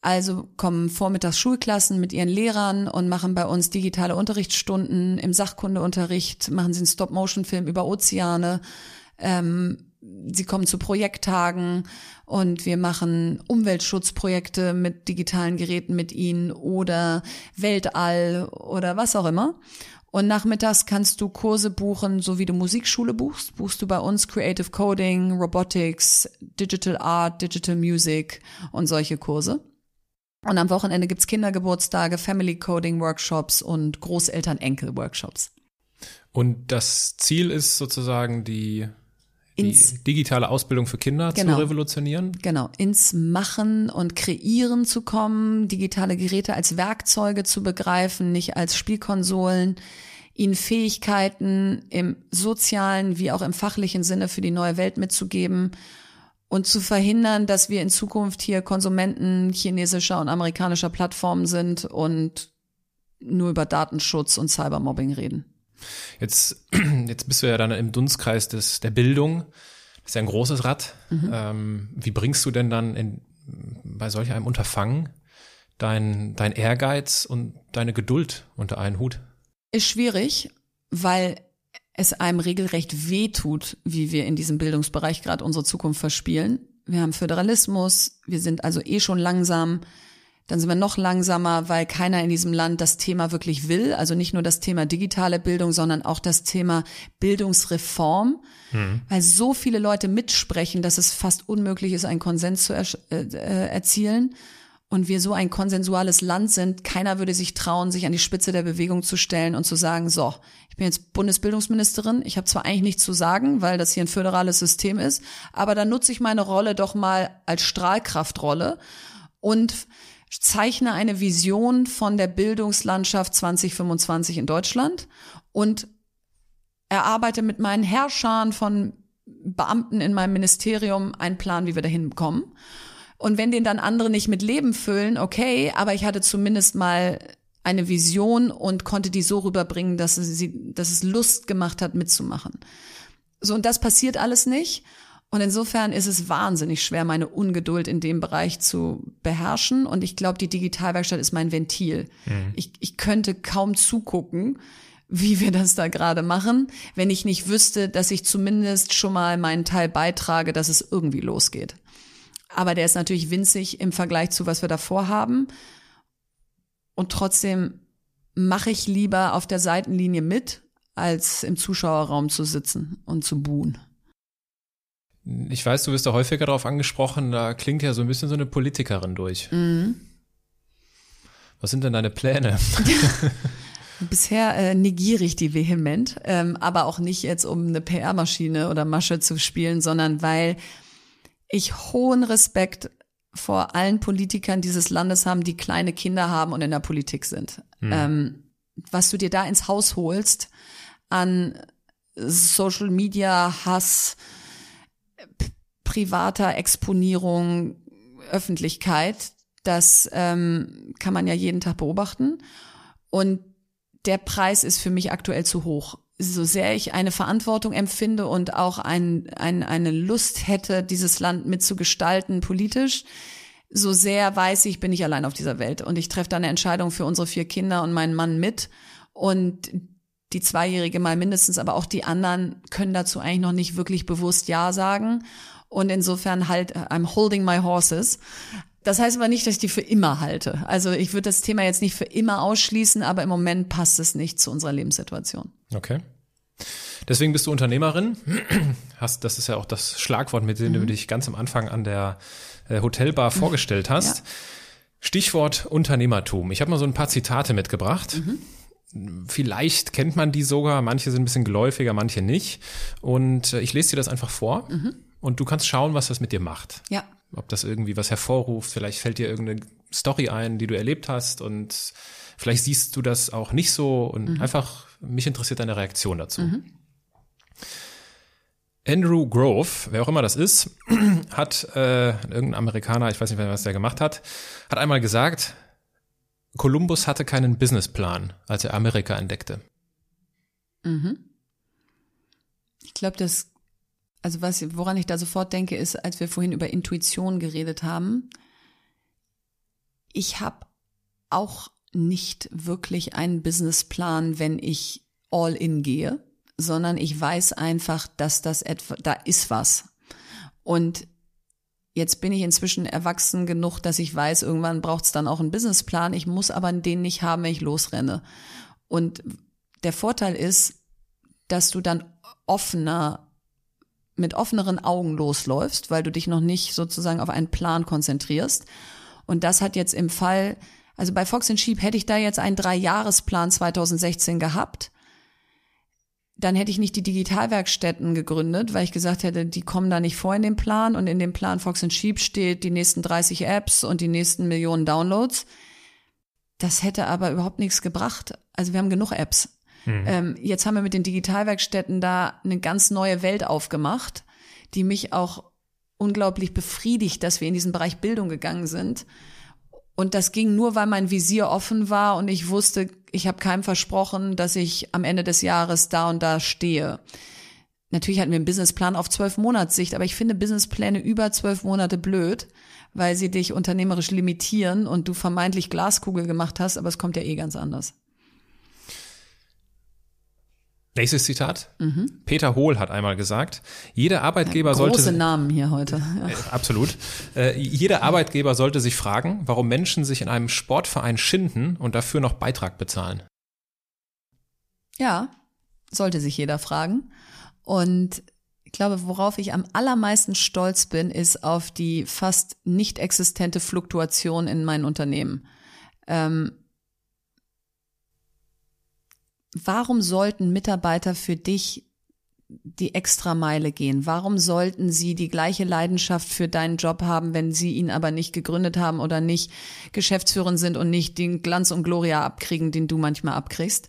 Also kommen vormittags Schulklassen mit ihren Lehrern und machen bei uns digitale Unterrichtsstunden im Sachkundeunterricht, machen sie einen Stop-Motion-Film über Ozeane. Ähm, sie kommen zu Projekttagen und wir machen Umweltschutzprojekte mit digitalen Geräten mit ihnen oder Weltall oder was auch immer. Und nachmittags kannst du Kurse buchen, so wie du Musikschule buchst. Buchst du bei uns Creative Coding, Robotics, Digital Art, Digital Music und solche Kurse. Und am Wochenende gibt's Kindergeburtstage, Family Coding Workshops und Großeltern-Enkel Workshops. Und das Ziel ist sozusagen die, die digitale Ausbildung für Kinder genau, zu revolutionieren? Genau, ins Machen und Kreieren zu kommen, digitale Geräte als Werkzeuge zu begreifen, nicht als Spielkonsolen, ihnen Fähigkeiten im sozialen wie auch im fachlichen Sinne für die neue Welt mitzugeben und zu verhindern, dass wir in Zukunft hier Konsumenten chinesischer und amerikanischer Plattformen sind und nur über Datenschutz und Cybermobbing reden. Jetzt, [clears throat] jetzt bist du ja dann im Dunstkreis des, der Bildung. Das ist ja ein großes Rad. Mhm. Ähm, wie bringst du denn dann in, bei solch einem Unterfangen dein, dein Ehrgeiz und deine Geduld unter einen Hut? Ist schwierig, weil es einem regelrecht wehtut, wie wir in diesem Bildungsbereich gerade unsere Zukunft verspielen. Wir haben Föderalismus, wir sind also eh schon langsam, dann sind wir noch langsamer, weil keiner in diesem Land das Thema wirklich will. Also nicht nur das Thema digitale Bildung, sondern auch das Thema Bildungsreform, mhm. weil so viele Leute mitsprechen, dass es fast unmöglich ist, einen Konsens zu er äh, äh, erzielen und wir so ein konsensuales Land sind, keiner würde sich trauen, sich an die Spitze der Bewegung zu stellen und zu sagen, so, ich bin jetzt Bundesbildungsministerin, ich habe zwar eigentlich nichts zu sagen, weil das hier ein föderales System ist, aber dann nutze ich meine Rolle doch mal als Strahlkraftrolle und zeichne eine Vision von der Bildungslandschaft 2025 in Deutschland und erarbeite mit meinen Herrschern von Beamten in meinem Ministerium einen Plan, wie wir dahin kommen. Und wenn den dann andere nicht mit Leben füllen, okay, aber ich hatte zumindest mal eine Vision und konnte die so rüberbringen, dass es, sie, dass es Lust gemacht hat, mitzumachen. So, und das passiert alles nicht. Und insofern ist es wahnsinnig schwer, meine Ungeduld in dem Bereich zu beherrschen. Und ich glaube, die Digitalwerkstatt ist mein Ventil. Mhm. Ich, ich könnte kaum zugucken, wie wir das da gerade machen, wenn ich nicht wüsste, dass ich zumindest schon mal meinen Teil beitrage, dass es irgendwie losgeht. Aber der ist natürlich winzig im Vergleich zu, was wir davor haben. Und trotzdem mache ich lieber auf der Seitenlinie mit, als im Zuschauerraum zu sitzen und zu buhen. Ich weiß, du wirst da häufiger darauf angesprochen, da klingt ja so ein bisschen so eine Politikerin durch. Mhm. Was sind denn deine Pläne? [laughs] Bisher äh, negiere ich die vehement, ähm, aber auch nicht jetzt, um eine PR-Maschine oder Masche zu spielen, sondern weil ich hohen Respekt vor allen Politikern dieses Landes haben, die kleine Kinder haben und in der Politik sind. Mhm. Ähm, was du dir da ins Haus holst an Social Media, Hass, privater Exponierung, Öffentlichkeit, das ähm, kann man ja jeden Tag beobachten. Und der Preis ist für mich aktuell zu hoch. So sehr ich eine Verantwortung empfinde und auch ein, ein, eine Lust hätte, dieses Land mitzugestalten politisch, so sehr weiß ich, bin ich allein auf dieser Welt. Und ich treffe da eine Entscheidung für unsere vier Kinder und meinen Mann mit. Und die Zweijährige mal mindestens, aber auch die anderen können dazu eigentlich noch nicht wirklich bewusst Ja sagen. Und insofern halt, I'm holding my horses. Das heißt aber nicht, dass ich die für immer halte. Also ich würde das Thema jetzt nicht für immer ausschließen, aber im Moment passt es nicht zu unserer Lebenssituation. Okay. Deswegen bist du Unternehmerin. Hast, das ist ja auch das Schlagwort, mit dem mhm. du dich ganz am Anfang an der äh, Hotelbar mhm. vorgestellt hast. Ja. Stichwort Unternehmertum. Ich habe mal so ein paar Zitate mitgebracht. Mhm. Vielleicht kennt man die sogar, manche sind ein bisschen geläufiger, manche nicht. Und äh, ich lese dir das einfach vor mhm. und du kannst schauen, was das mit dir macht. Ja ob das irgendwie was hervorruft. Vielleicht fällt dir irgendeine Story ein, die du erlebt hast und vielleicht siehst du das auch nicht so und mhm. einfach, mich interessiert deine Reaktion dazu. Mhm. Andrew Grove, wer auch immer das ist, [clears throat] hat, äh, irgendein Amerikaner, ich weiß nicht, was der gemacht hat, hat einmal gesagt, Kolumbus hatte keinen Businessplan, als er Amerika entdeckte. Mhm. Ich glaube, das also was, woran ich da sofort denke, ist, als wir vorhin über Intuition geredet haben, ich habe auch nicht wirklich einen Businessplan, wenn ich all in gehe, sondern ich weiß einfach, dass das etwa, da ist was. Und jetzt bin ich inzwischen erwachsen genug, dass ich weiß, irgendwann braucht es dann auch einen Businessplan. Ich muss aber den nicht haben, wenn ich losrenne. Und der Vorteil ist, dass du dann offener mit offeneren Augen losläufst, weil du dich noch nicht sozusagen auf einen Plan konzentrierst. Und das hat jetzt im Fall, also bei Fox Sheep hätte ich da jetzt einen Dreijahresplan 2016 gehabt, dann hätte ich nicht die Digitalwerkstätten gegründet, weil ich gesagt hätte, die kommen da nicht vor in den Plan und in dem Plan Fox Sheep steht die nächsten 30 Apps und die nächsten Millionen Downloads. Das hätte aber überhaupt nichts gebracht. Also wir haben genug Apps. Mhm. Ähm, jetzt haben wir mit den Digitalwerkstätten da eine ganz neue Welt aufgemacht, die mich auch unglaublich befriedigt, dass wir in diesen Bereich Bildung gegangen sind. Und das ging nur, weil mein Visier offen war und ich wusste, ich habe keinem versprochen, dass ich am Ende des Jahres da und da stehe. Natürlich hatten wir einen Businessplan auf zwölf Monatssicht, aber ich finde Businesspläne über zwölf Monate blöd, weil sie dich unternehmerisch limitieren und du vermeintlich Glaskugel gemacht hast, aber es kommt ja eh ganz anders. Nächstes Zitat. Mhm. Peter Hohl hat einmal gesagt, jeder Arbeitgeber ja, große sollte. Große Namen hier heute. Ja. Äh, absolut. Äh, jeder Arbeitgeber sollte sich fragen, warum Menschen sich in einem Sportverein schinden und dafür noch Beitrag bezahlen. Ja, sollte sich jeder fragen. Und ich glaube, worauf ich am allermeisten stolz bin, ist auf die fast nicht existente Fluktuation in meinen Unternehmen. Ähm, warum sollten Mitarbeiter für dich die Extrameile gehen? Warum sollten sie die gleiche Leidenschaft für deinen Job haben, wenn sie ihn aber nicht gegründet haben oder nicht Geschäftsführer sind und nicht den Glanz und Gloria abkriegen, den du manchmal abkriegst?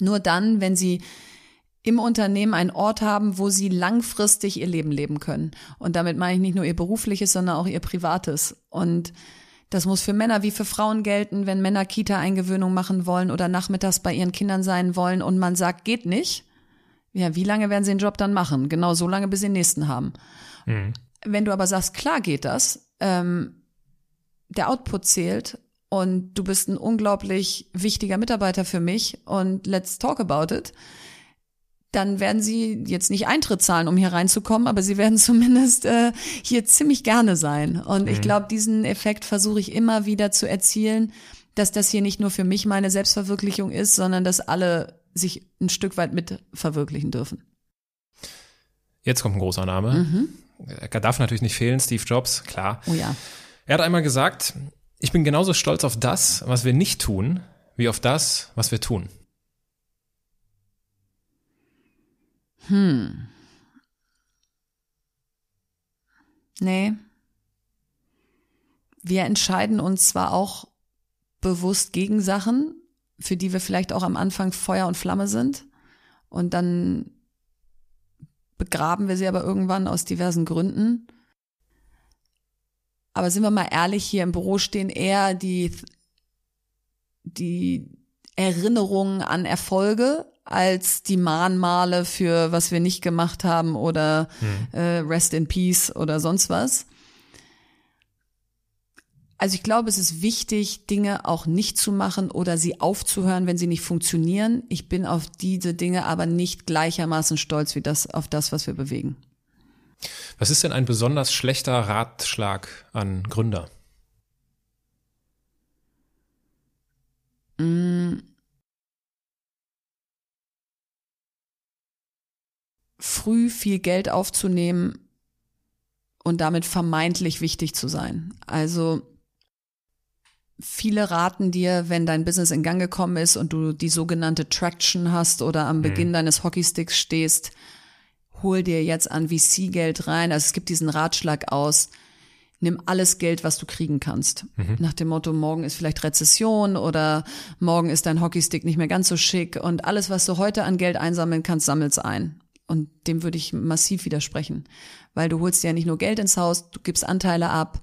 Nur dann, wenn sie im Unternehmen einen Ort haben, wo sie langfristig ihr Leben leben können. Und damit meine ich nicht nur ihr berufliches, sondern auch ihr privates. Und das muss für Männer wie für Frauen gelten, wenn Männer Kita-Eingewöhnung machen wollen oder nachmittags bei ihren Kindern sein wollen und man sagt, geht nicht. Ja, wie lange werden sie den Job dann machen? Genau so lange, bis sie den nächsten haben. Mhm. Wenn du aber sagst, klar geht das, ähm, der Output zählt und du bist ein unglaublich wichtiger Mitarbeiter für mich und let's talk about it, dann werden sie jetzt nicht Eintritt zahlen, um hier reinzukommen, aber sie werden [laughs] zumindest äh, hier ziemlich gerne sein. Und mhm. ich glaube, diesen Effekt versuche ich immer wieder zu erzielen, dass das hier nicht nur für mich meine Selbstverwirklichung ist, sondern dass alle sich ein Stück weit mit verwirklichen dürfen. Jetzt kommt ein großer Name. Mhm. Er darf natürlich nicht fehlen, Steve Jobs, klar. Oh ja. Er hat einmal gesagt, ich bin genauso stolz auf das, was wir nicht tun, wie auf das, was wir tun. Hm. Nee. Wir entscheiden uns zwar auch bewusst gegen Sachen, für die wir vielleicht auch am Anfang Feuer und Flamme sind. Und dann begraben wir sie aber irgendwann aus diversen Gründen. Aber sind wir mal ehrlich, hier im Büro stehen eher die, die Erinnerungen an Erfolge als die Mahnmale für was wir nicht gemacht haben oder hm. äh, Rest in Peace oder sonst was. Also ich glaube, es ist wichtig, Dinge auch nicht zu machen oder sie aufzuhören, wenn sie nicht funktionieren. Ich bin auf diese Dinge aber nicht gleichermaßen stolz wie das auf das, was wir bewegen. Was ist denn ein besonders schlechter Ratschlag an Gründer? Mm. Früh viel Geld aufzunehmen und damit vermeintlich wichtig zu sein. Also viele raten dir, wenn dein Business in Gang gekommen ist und du die sogenannte Traction hast oder am Beginn mhm. deines Hockeysticks stehst, hol dir jetzt an VC-Geld rein. Also es gibt diesen Ratschlag aus, nimm alles Geld, was du kriegen kannst. Mhm. Nach dem Motto, morgen ist vielleicht Rezession oder morgen ist dein Hockeystick nicht mehr ganz so schick und alles, was du heute an Geld einsammeln kannst, sammel's ein. Und dem würde ich massiv widersprechen, weil du holst ja nicht nur Geld ins Haus, du gibst Anteile ab,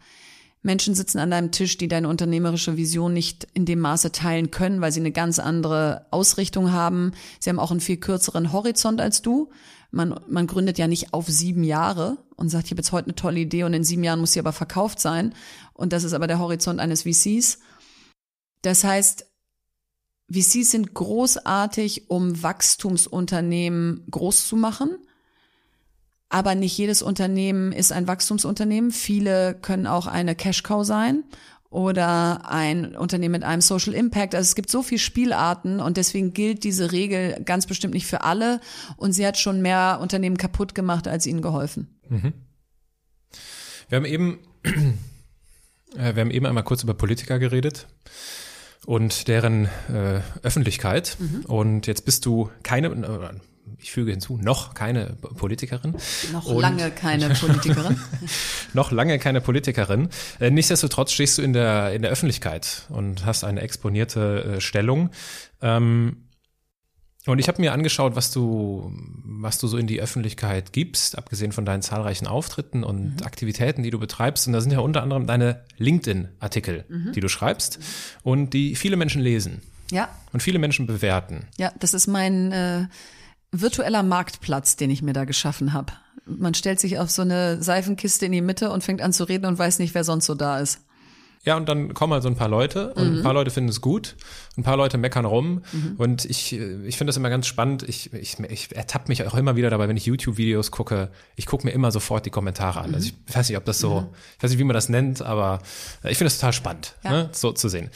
Menschen sitzen an deinem Tisch, die deine unternehmerische Vision nicht in dem Maße teilen können, weil sie eine ganz andere Ausrichtung haben. Sie haben auch einen viel kürzeren Horizont als du. Man, man gründet ja nicht auf sieben Jahre und sagt, ich habe jetzt heute eine tolle Idee und in sieben Jahren muss sie aber verkauft sein. Und das ist aber der Horizont eines VCs. Das heißt, VCs sind großartig, um Wachstumsunternehmen groß zu machen aber nicht jedes Unternehmen ist ein Wachstumsunternehmen. Viele können auch eine Cash-Cow sein oder ein Unternehmen mit einem Social Impact. Also es gibt so viele Spielarten und deswegen gilt diese Regel ganz bestimmt nicht für alle. Und sie hat schon mehr Unternehmen kaputt gemacht, als ihnen geholfen. Mhm. Wir haben eben, [clears throat] äh, wir haben eben einmal kurz über Politiker geredet und deren äh, Öffentlichkeit. Mhm. Und jetzt bist du keine, äh, ich füge hinzu, noch keine Politikerin. Noch und lange keine [laughs] Politikerin. [laughs] noch lange keine Politikerin. Äh, nichtsdestotrotz stehst du in der, in der Öffentlichkeit und hast eine exponierte äh, Stellung. Ähm, und ich habe mir angeschaut, was du, was du so in die Öffentlichkeit gibst, abgesehen von deinen zahlreichen Auftritten und mhm. Aktivitäten, die du betreibst. Und da sind ja unter anderem deine LinkedIn-Artikel, mhm. die du schreibst und die viele Menschen lesen. Ja. Und viele Menschen bewerten. Ja, das ist mein äh, virtueller Marktplatz, den ich mir da geschaffen habe. Man stellt sich auf so eine Seifenkiste in die Mitte und fängt an zu reden und weiß nicht, wer sonst so da ist. Ja, und dann kommen halt so ein paar Leute und mhm. ein paar Leute finden es gut, ein paar Leute meckern rum mhm. und ich, ich finde das immer ganz spannend. Ich, ich, ich ertappe mich auch immer wieder dabei, wenn ich YouTube-Videos gucke, ich gucke mir immer sofort die Kommentare an. Mhm. Also ich weiß nicht, ob das so, mhm. ich weiß nicht, wie man das nennt, aber ich finde es total spannend, ja. ne, so zu sehen.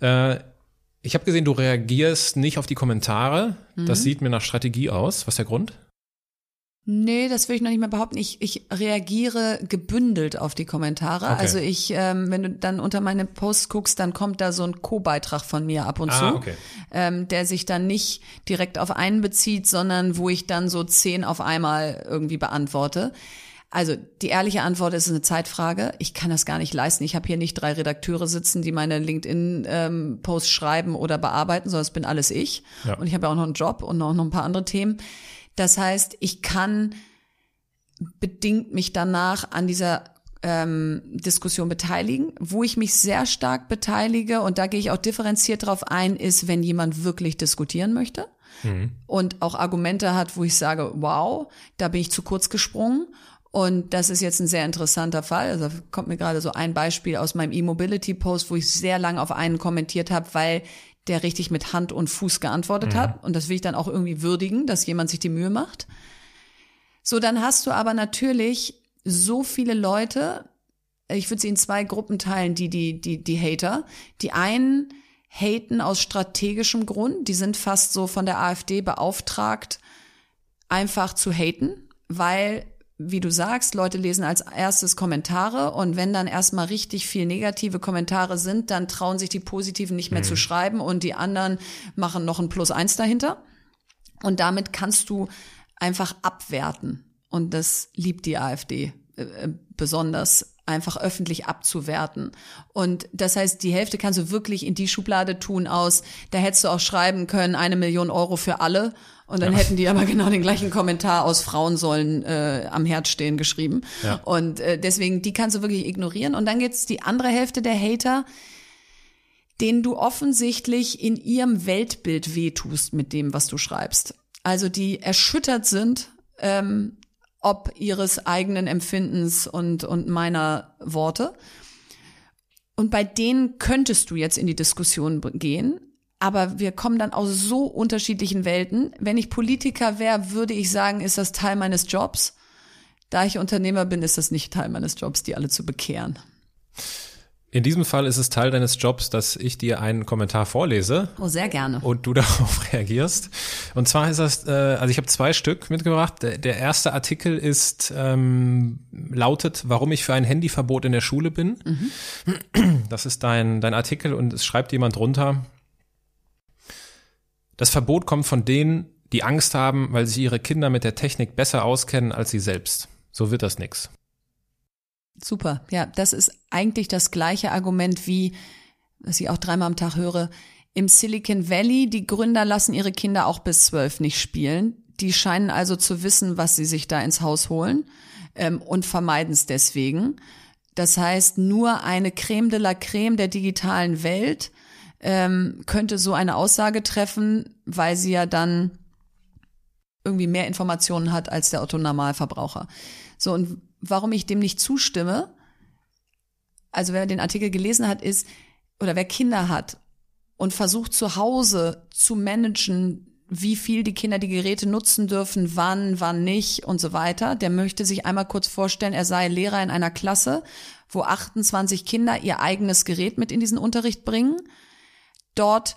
Äh, ich habe gesehen, du reagierst nicht auf die Kommentare. Mhm. Das sieht mir nach Strategie aus. Was ist der Grund? Nee, das will ich noch nicht mehr behaupten. Ich, ich reagiere gebündelt auf die Kommentare. Okay. Also ich, ähm, wenn du dann unter meine Posts guckst, dann kommt da so ein Co-Beitrag von mir ab und ah, zu, okay. ähm, der sich dann nicht direkt auf einen bezieht, sondern wo ich dann so zehn auf einmal irgendwie beantworte. Also die ehrliche Antwort ist eine Zeitfrage. Ich kann das gar nicht leisten. Ich habe hier nicht drei Redakteure sitzen, die meine LinkedIn-Posts schreiben oder bearbeiten, sondern es bin alles ich. Ja. Und ich habe ja auch noch einen Job und auch noch ein paar andere Themen. Das heißt, ich kann bedingt mich danach an dieser ähm, Diskussion beteiligen. Wo ich mich sehr stark beteilige, und da gehe ich auch differenziert drauf ein, ist, wenn jemand wirklich diskutieren möchte. Mhm. Und auch Argumente hat, wo ich sage, wow, da bin ich zu kurz gesprungen. Und das ist jetzt ein sehr interessanter Fall. Also kommt mir gerade so ein Beispiel aus meinem E-Mobility-Post, wo ich sehr lange auf einen kommentiert habe, weil der richtig mit Hand und Fuß geantwortet mhm. hat. Und das will ich dann auch irgendwie würdigen, dass jemand sich die Mühe macht. So, dann hast du aber natürlich so viele Leute, ich würde sie in zwei Gruppen teilen, die, die, die, die Hater. Die einen haten aus strategischem Grund, die sind fast so von der AfD beauftragt, einfach zu haten, weil wie du sagst, Leute lesen als erstes Kommentare und wenn dann erstmal richtig viel negative Kommentare sind, dann trauen sich die positiven nicht mehr mhm. zu schreiben und die anderen machen noch ein Plus eins dahinter. Und damit kannst du einfach abwerten. Und das liebt die AfD besonders einfach öffentlich abzuwerten. Und das heißt, die Hälfte kannst du wirklich in die Schublade tun aus, da hättest du auch schreiben können, eine Million Euro für alle. Und dann ja. hätten die aber [laughs] genau den gleichen Kommentar aus Frauen sollen äh, am Herd stehen geschrieben. Ja. Und äh, deswegen, die kannst du wirklich ignorieren. Und dann gibt's die andere Hälfte der Hater, denen du offensichtlich in ihrem Weltbild wehtust mit dem, was du schreibst. Also die erschüttert sind, ähm, ob ihres eigenen Empfindens und, und meiner Worte. Und bei denen könntest du jetzt in die Diskussion gehen, aber wir kommen dann aus so unterschiedlichen Welten. Wenn ich Politiker wäre, würde ich sagen, ist das Teil meines Jobs. Da ich Unternehmer bin, ist das nicht Teil meines Jobs, die alle zu bekehren. In diesem Fall ist es Teil deines Jobs, dass ich dir einen Kommentar vorlese. Oh, sehr gerne. Und du [laughs] darauf reagierst. Und zwar ist das, äh, also ich habe zwei Stück mitgebracht. Der, der erste Artikel ist ähm, lautet, warum ich für ein Handyverbot in der Schule bin. Mhm. Das ist dein dein Artikel und es schreibt jemand drunter. Das Verbot kommt von denen, die Angst haben, weil sie ihre Kinder mit der Technik besser auskennen als sie selbst. So wird das nix. Super. Ja, das ist eigentlich das gleiche Argument wie, was ich auch dreimal am Tag höre. Im Silicon Valley, die Gründer lassen ihre Kinder auch bis zwölf nicht spielen. Die scheinen also zu wissen, was sie sich da ins Haus holen ähm, und vermeiden es deswegen. Das heißt, nur eine Creme de la Creme der digitalen Welt ähm, könnte so eine Aussage treffen, weil sie ja dann irgendwie mehr Informationen hat als der Otto Normalverbraucher. So und warum ich dem nicht zustimme, also wer den Artikel gelesen hat, ist, oder wer Kinder hat und versucht zu Hause zu managen, wie viel die Kinder die Geräte nutzen dürfen, wann, wann nicht und so weiter, der möchte sich einmal kurz vorstellen, er sei Lehrer in einer Klasse, wo 28 Kinder ihr eigenes Gerät mit in diesen Unterricht bringen. Dort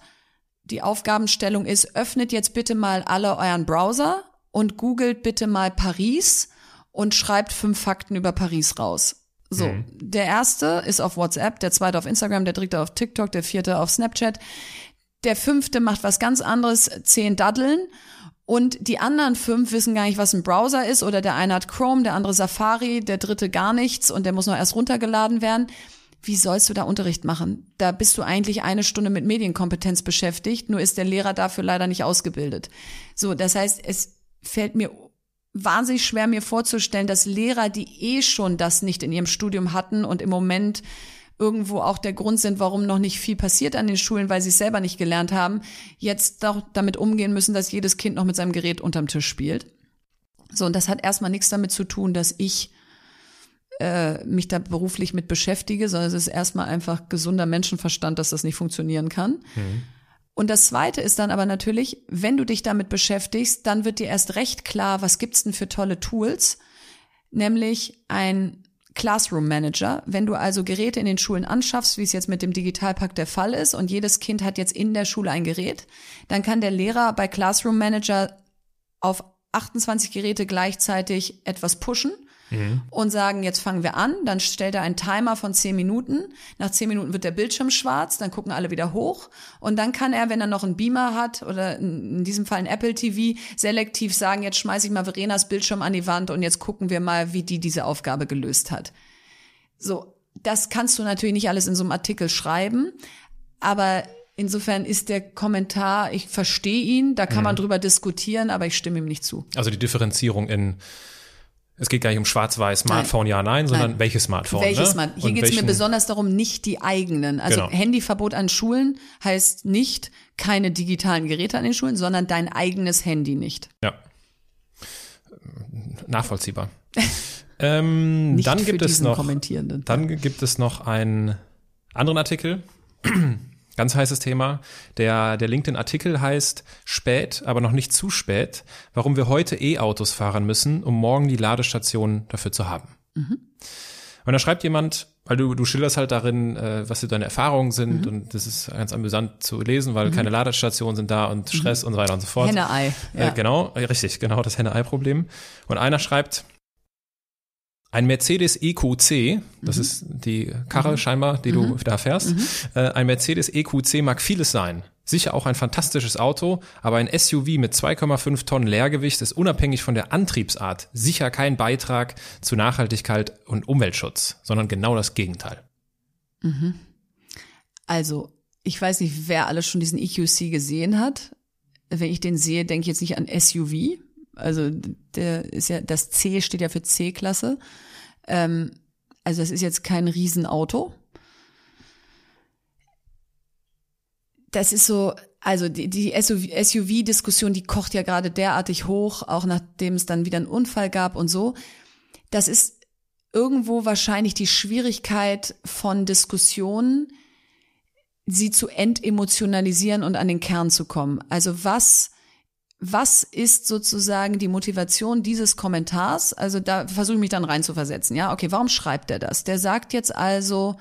die Aufgabenstellung ist, öffnet jetzt bitte mal alle euren Browser und googelt bitte mal Paris und schreibt fünf Fakten über Paris raus. So, mhm. der erste ist auf WhatsApp, der zweite auf Instagram, der dritte auf TikTok, der vierte auf Snapchat. Der fünfte macht was ganz anderes, zehn Daddeln. Und die anderen fünf wissen gar nicht, was ein Browser ist. Oder der eine hat Chrome, der andere Safari, der dritte gar nichts und der muss noch erst runtergeladen werden. Wie sollst du da Unterricht machen? Da bist du eigentlich eine Stunde mit Medienkompetenz beschäftigt, nur ist der Lehrer dafür leider nicht ausgebildet. So, das heißt, es fällt mir wahnsinnig schwer mir vorzustellen, dass Lehrer, die eh schon das nicht in ihrem Studium hatten und im Moment irgendwo auch der Grund sind, warum noch nicht viel passiert an den Schulen, weil sie es selber nicht gelernt haben, jetzt doch damit umgehen müssen, dass jedes Kind noch mit seinem Gerät unterm Tisch spielt. So, und das hat erstmal nichts damit zu tun, dass ich äh, mich da beruflich mit beschäftige, sondern es ist erstmal einfach gesunder Menschenverstand, dass das nicht funktionieren kann. Mhm. Und das zweite ist dann aber natürlich, wenn du dich damit beschäftigst, dann wird dir erst recht klar, was gibt's denn für tolle Tools, nämlich ein Classroom Manager. Wenn du also Geräte in den Schulen anschaffst, wie es jetzt mit dem Digitalpakt der Fall ist, und jedes Kind hat jetzt in der Schule ein Gerät, dann kann der Lehrer bei Classroom Manager auf 28 Geräte gleichzeitig etwas pushen mhm. und sagen, jetzt fangen wir an. Dann stellt er einen Timer von zehn Minuten. Nach zehn Minuten wird der Bildschirm schwarz, dann gucken alle wieder hoch. Und dann kann er, wenn er noch einen Beamer hat oder in diesem Fall ein Apple TV, selektiv sagen, jetzt schmeiße ich mal Verenas Bildschirm an die Wand und jetzt gucken wir mal, wie die diese Aufgabe gelöst hat. So, das kannst du natürlich nicht alles in so einem Artikel schreiben, aber Insofern ist der Kommentar, ich verstehe ihn, da kann mhm. man drüber diskutieren, aber ich stimme ihm nicht zu. Also die Differenzierung in es geht gar nicht um Schwarz-Weiß, Smartphone, nein. ja, nein, sondern nein. welches Smartphone. Welches ne? Smartphone? Hier geht es mir besonders darum, nicht die eigenen. Also genau. Handyverbot an Schulen heißt nicht keine digitalen Geräte an den Schulen, sondern dein eigenes Handy nicht. Ja. Nachvollziehbar. [laughs] ähm, nicht dann gibt es noch, dann gibt es noch einen anderen Artikel Ganz heißes Thema. Der, der LinkedIn-Artikel heißt Spät, aber noch nicht zu spät, warum wir heute E-Autos fahren müssen, um morgen die Ladestation dafür zu haben. Mhm. Und da schreibt jemand, weil du, du schilderst halt darin, äh, was deine Erfahrungen sind mhm. und das ist ganz amüsant zu lesen, weil mhm. keine Ladestationen sind da und Stress mhm. und so weiter und so fort. Henne-Ei. Ja. Äh, genau, richtig, genau, das Henne-Ei-Problem. Und einer schreibt, ein Mercedes EQC, das mhm. ist die Karre mhm. scheinbar, die du mhm. da fährst, mhm. äh, ein Mercedes EQC mag vieles sein. Sicher auch ein fantastisches Auto, aber ein SUV mit 2,5 Tonnen Leergewicht ist unabhängig von der Antriebsart sicher kein Beitrag zu Nachhaltigkeit und Umweltschutz, sondern genau das Gegenteil. Mhm. Also, ich weiß nicht, wer alles schon diesen EQC gesehen hat. Wenn ich den sehe, denke ich jetzt nicht an SUV. Also, der ist ja, das C steht ja für C-Klasse. Ähm, also, das ist jetzt kein Riesenauto. das ist so, also die, die SUV-Diskussion, die kocht ja gerade derartig hoch, auch nachdem es dann wieder einen Unfall gab und so. Das ist irgendwo wahrscheinlich die Schwierigkeit von Diskussionen, sie zu entemotionalisieren und an den Kern zu kommen. Also was, was ist sozusagen die Motivation dieses Kommentars? Also da versuche ich mich dann reinzuversetzen. Ja, okay, warum schreibt er das? Der sagt jetzt also,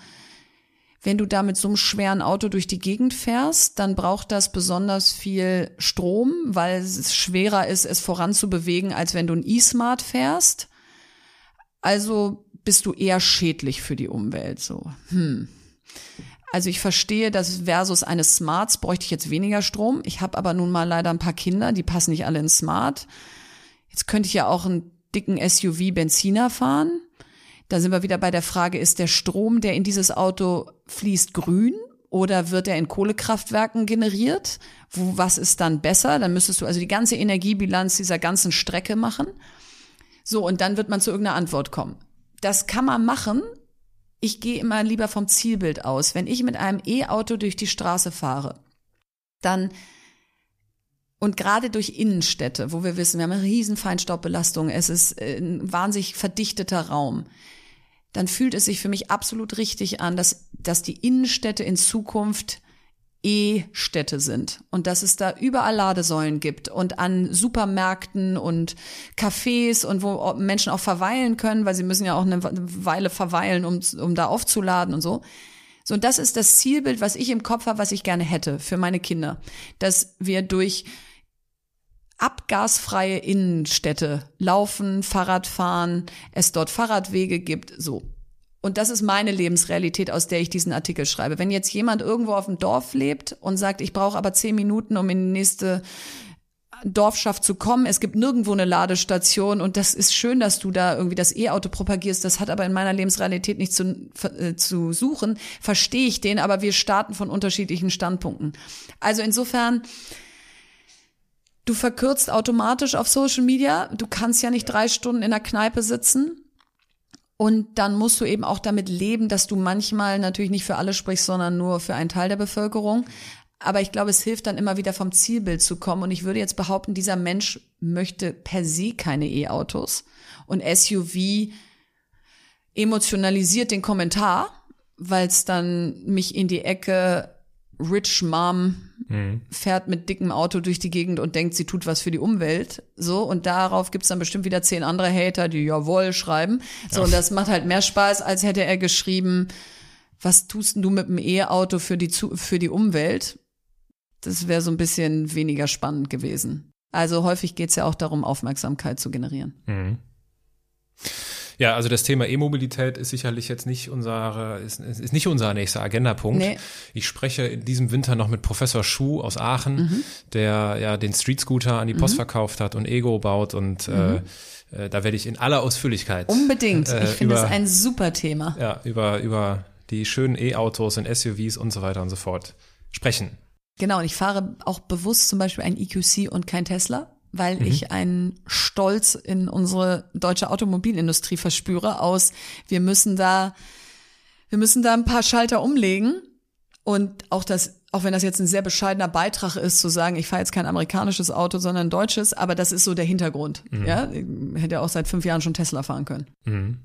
wenn du da mit so einem schweren Auto durch die Gegend fährst, dann braucht das besonders viel Strom, weil es schwerer ist, es voranzubewegen, als wenn du ein E-Smart fährst. Also bist du eher schädlich für die Umwelt, so. Hm. Also ich verstehe, dass versus eines Smarts bräuchte ich jetzt weniger Strom. Ich habe aber nun mal leider ein paar Kinder, die passen nicht alle in Smart. Jetzt könnte ich ja auch einen dicken SUV Benziner fahren. Da sind wir wieder bei der Frage, ist der Strom, der in dieses Auto fließt, grün oder wird er in Kohlekraftwerken generiert? Wo, was ist dann besser? Dann müsstest du also die ganze Energiebilanz dieser ganzen Strecke machen. So, und dann wird man zu irgendeiner Antwort kommen. Das kann man machen. Ich gehe immer lieber vom Zielbild aus. Wenn ich mit einem E-Auto durch die Straße fahre, dann und gerade durch Innenstädte, wo wir wissen, wir haben eine riesen Feinstaubbelastung, es ist ein wahnsinnig verdichteter Raum dann fühlt es sich für mich absolut richtig an, dass, dass die Innenstädte in Zukunft E-Städte sind und dass es da überall Ladesäulen gibt und an Supermärkten und Cafés und wo Menschen auch verweilen können, weil sie müssen ja auch eine Weile verweilen, um, um da aufzuladen und so. So, und das ist das Zielbild, was ich im Kopf habe, was ich gerne hätte für meine Kinder, dass wir durch abgasfreie Innenstädte laufen, Fahrrad fahren, es dort Fahrradwege gibt, so. Und das ist meine Lebensrealität, aus der ich diesen Artikel schreibe. Wenn jetzt jemand irgendwo auf dem Dorf lebt und sagt, ich brauche aber zehn Minuten, um in die nächste Dorfschaft zu kommen. Es gibt nirgendwo eine Ladestation und das ist schön, dass du da irgendwie das E-Auto propagierst. Das hat aber in meiner Lebensrealität nichts zu, äh, zu suchen. Verstehe ich den, aber wir starten von unterschiedlichen Standpunkten. Also insofern, Du verkürzt automatisch auf Social Media. Du kannst ja nicht drei Stunden in der Kneipe sitzen. Und dann musst du eben auch damit leben, dass du manchmal natürlich nicht für alle sprichst, sondern nur für einen Teil der Bevölkerung. Aber ich glaube, es hilft dann immer wieder vom Zielbild zu kommen. Und ich würde jetzt behaupten, dieser Mensch möchte per se keine E-Autos. Und SUV emotionalisiert den Kommentar, weil es dann mich in die Ecke Rich Mom mhm. fährt mit dickem Auto durch die Gegend und denkt, sie tut was für die Umwelt. So, und darauf gibt's dann bestimmt wieder zehn andere Hater, die jawohl schreiben. So, ja. und das macht halt mehr Spaß, als hätte er geschrieben, was tust du mit dem E-Auto für die, für die Umwelt? Das wäre so ein bisschen weniger spannend gewesen. Also häufig geht's ja auch darum, Aufmerksamkeit zu generieren. Mhm. Ja, also das Thema E-Mobilität ist sicherlich jetzt nicht unser, ist, ist nicht unser nächster Agendapunkt. Nee. Ich spreche in diesem Winter noch mit Professor Schuh aus Aachen, mhm. der ja den Street Scooter an die Post mhm. verkauft hat und Ego baut und mhm. äh, äh da werde ich in aller Ausführlichkeit. Unbedingt. Äh, ich finde das ein super Thema. Ja, über, über die schönen E-Autos und SUVs und so weiter und so fort sprechen. Genau, und ich fahre auch bewusst zum Beispiel ein EQC und kein Tesla weil mhm. ich einen Stolz in unsere deutsche Automobilindustrie verspüre aus, wir müssen da, wir müssen da ein paar Schalter umlegen und auch das, auch wenn das jetzt ein sehr bescheidener Beitrag ist, zu sagen, ich fahre jetzt kein amerikanisches Auto, sondern ein deutsches, aber das ist so der Hintergrund. Mhm. Ja, ich hätte auch seit fünf Jahren schon Tesla fahren können. Mhm.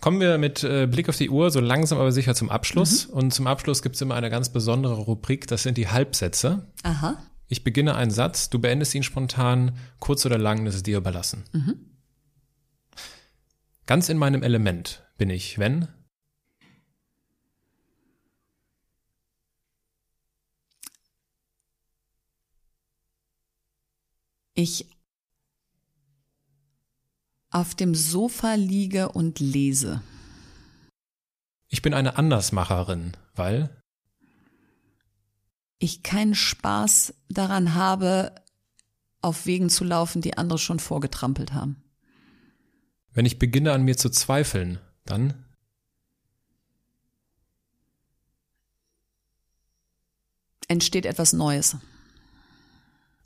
Kommen wir mit äh, Blick auf die Uhr so langsam aber sicher zum Abschluss. Mhm. Und zum Abschluss gibt es immer eine ganz besondere Rubrik, das sind die Halbsätze. Aha. Ich beginne einen Satz, du beendest ihn spontan, kurz oder lang, das ist dir überlassen. Mhm. Ganz in meinem Element bin ich, wenn? Ich auf dem Sofa liege und lese. Ich bin eine Andersmacherin, weil? Ich keinen Spaß daran habe, auf Wegen zu laufen, die andere schon vorgetrampelt haben. Wenn ich beginne an mir zu zweifeln, dann entsteht etwas Neues.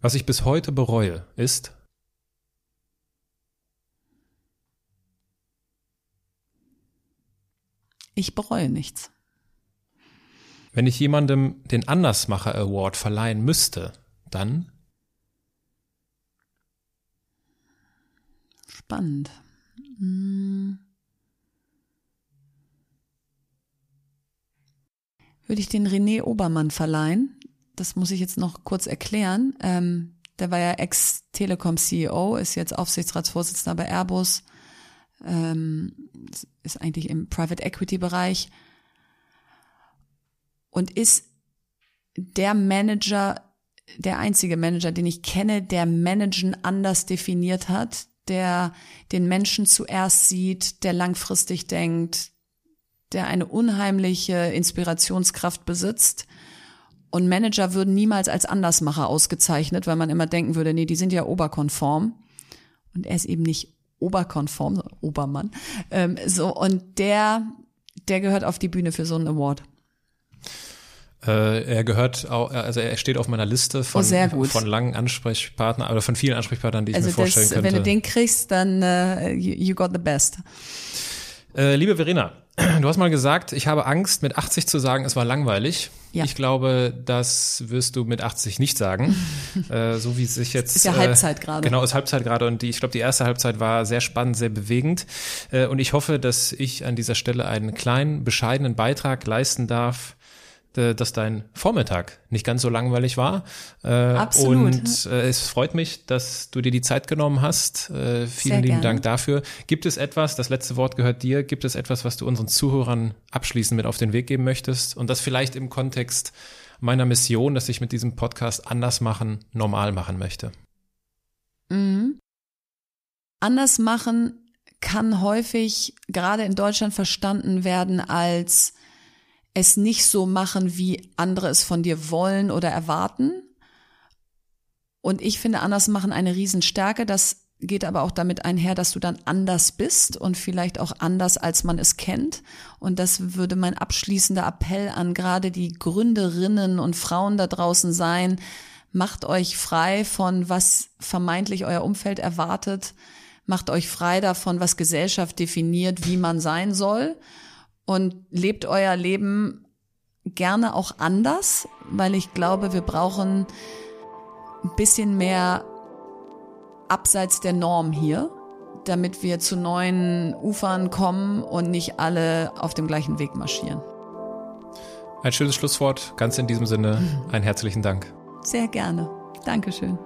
Was ich bis heute bereue, ist Ich bereue nichts. Wenn ich jemandem den Andersmacher Award verleihen müsste, dann Spannend. Hm. Würde ich den René Obermann verleihen? Das muss ich jetzt noch kurz erklären. Ähm, der war ja Ex-Telekom-CEO, ist jetzt Aufsichtsratsvorsitzender bei Airbus ähm, ist eigentlich im Private Equity Bereich und ist der Manager, der einzige Manager, den ich kenne, der Managen anders definiert hat, der den Menschen zuerst sieht, der langfristig denkt, der eine unheimliche Inspirationskraft besitzt. Und Manager würden niemals als Andersmacher ausgezeichnet, weil man immer denken würde, nee, die sind ja oberkonform. Und er ist eben nicht oberkonform, Obermann. Ähm, so, und der, der gehört auf die Bühne für so einen Award. Äh, er gehört auch, also er steht auf meiner Liste von, oh, von langen Ansprechpartnern, oder von vielen Ansprechpartnern, die ich also mir vorstellen das, könnte. Wenn du den kriegst, dann uh, you, you got the best. Äh, liebe Verena, [clears throat] Du hast mal gesagt, ich habe Angst, mit 80 zu sagen, es war langweilig. Ja. Ich glaube, das wirst du mit 80 nicht sagen. [laughs] äh, so wie es sich jetzt. Ist ja Halbzeit gerade. Genau, ist Halbzeit gerade und die, ich glaube, die erste Halbzeit war sehr spannend, sehr bewegend. Äh, und ich hoffe, dass ich an dieser Stelle einen kleinen, bescheidenen Beitrag leisten darf äh, dass dein Vormittag nicht ganz so langweilig war. Äh, Absolut. Und äh, es freut mich, dass du dir die Zeit genommen hast. Äh, vielen Sehr lieben gerne. Dank dafür. Gibt es etwas, das letzte Wort gehört dir, gibt es etwas, was du unseren Zuhörern abschließend mit auf den Weg geben möchtest? Und das vielleicht im Kontext meiner Mission, dass ich mit diesem Podcast anders machen, normal machen möchte. Mhm. Anders machen kann häufig gerade in Deutschland verstanden werden als es nicht so machen, wie andere es von dir wollen oder erwarten. Und ich finde anders machen eine Riesenstärke. Das geht aber auch damit einher, dass du dann anders bist und vielleicht auch anders, als man es kennt. Und das würde mein abschließender Appell an gerade die Gründerinnen und Frauen da draußen sein. Macht euch frei von, was vermeintlich euer Umfeld erwartet. Macht euch frei davon, was Gesellschaft definiert, wie man sein soll und lebt euer Leben gerne auch anders, weil ich glaube, wir brauchen ein bisschen mehr abseits der Norm hier, damit wir zu neuen Ufern kommen und nicht alle auf dem gleichen Weg marschieren. Ein schönes Schlusswort. Ganz in diesem Sinne, [laughs] einen herzlichen Dank. Sehr gerne. Dankeschön.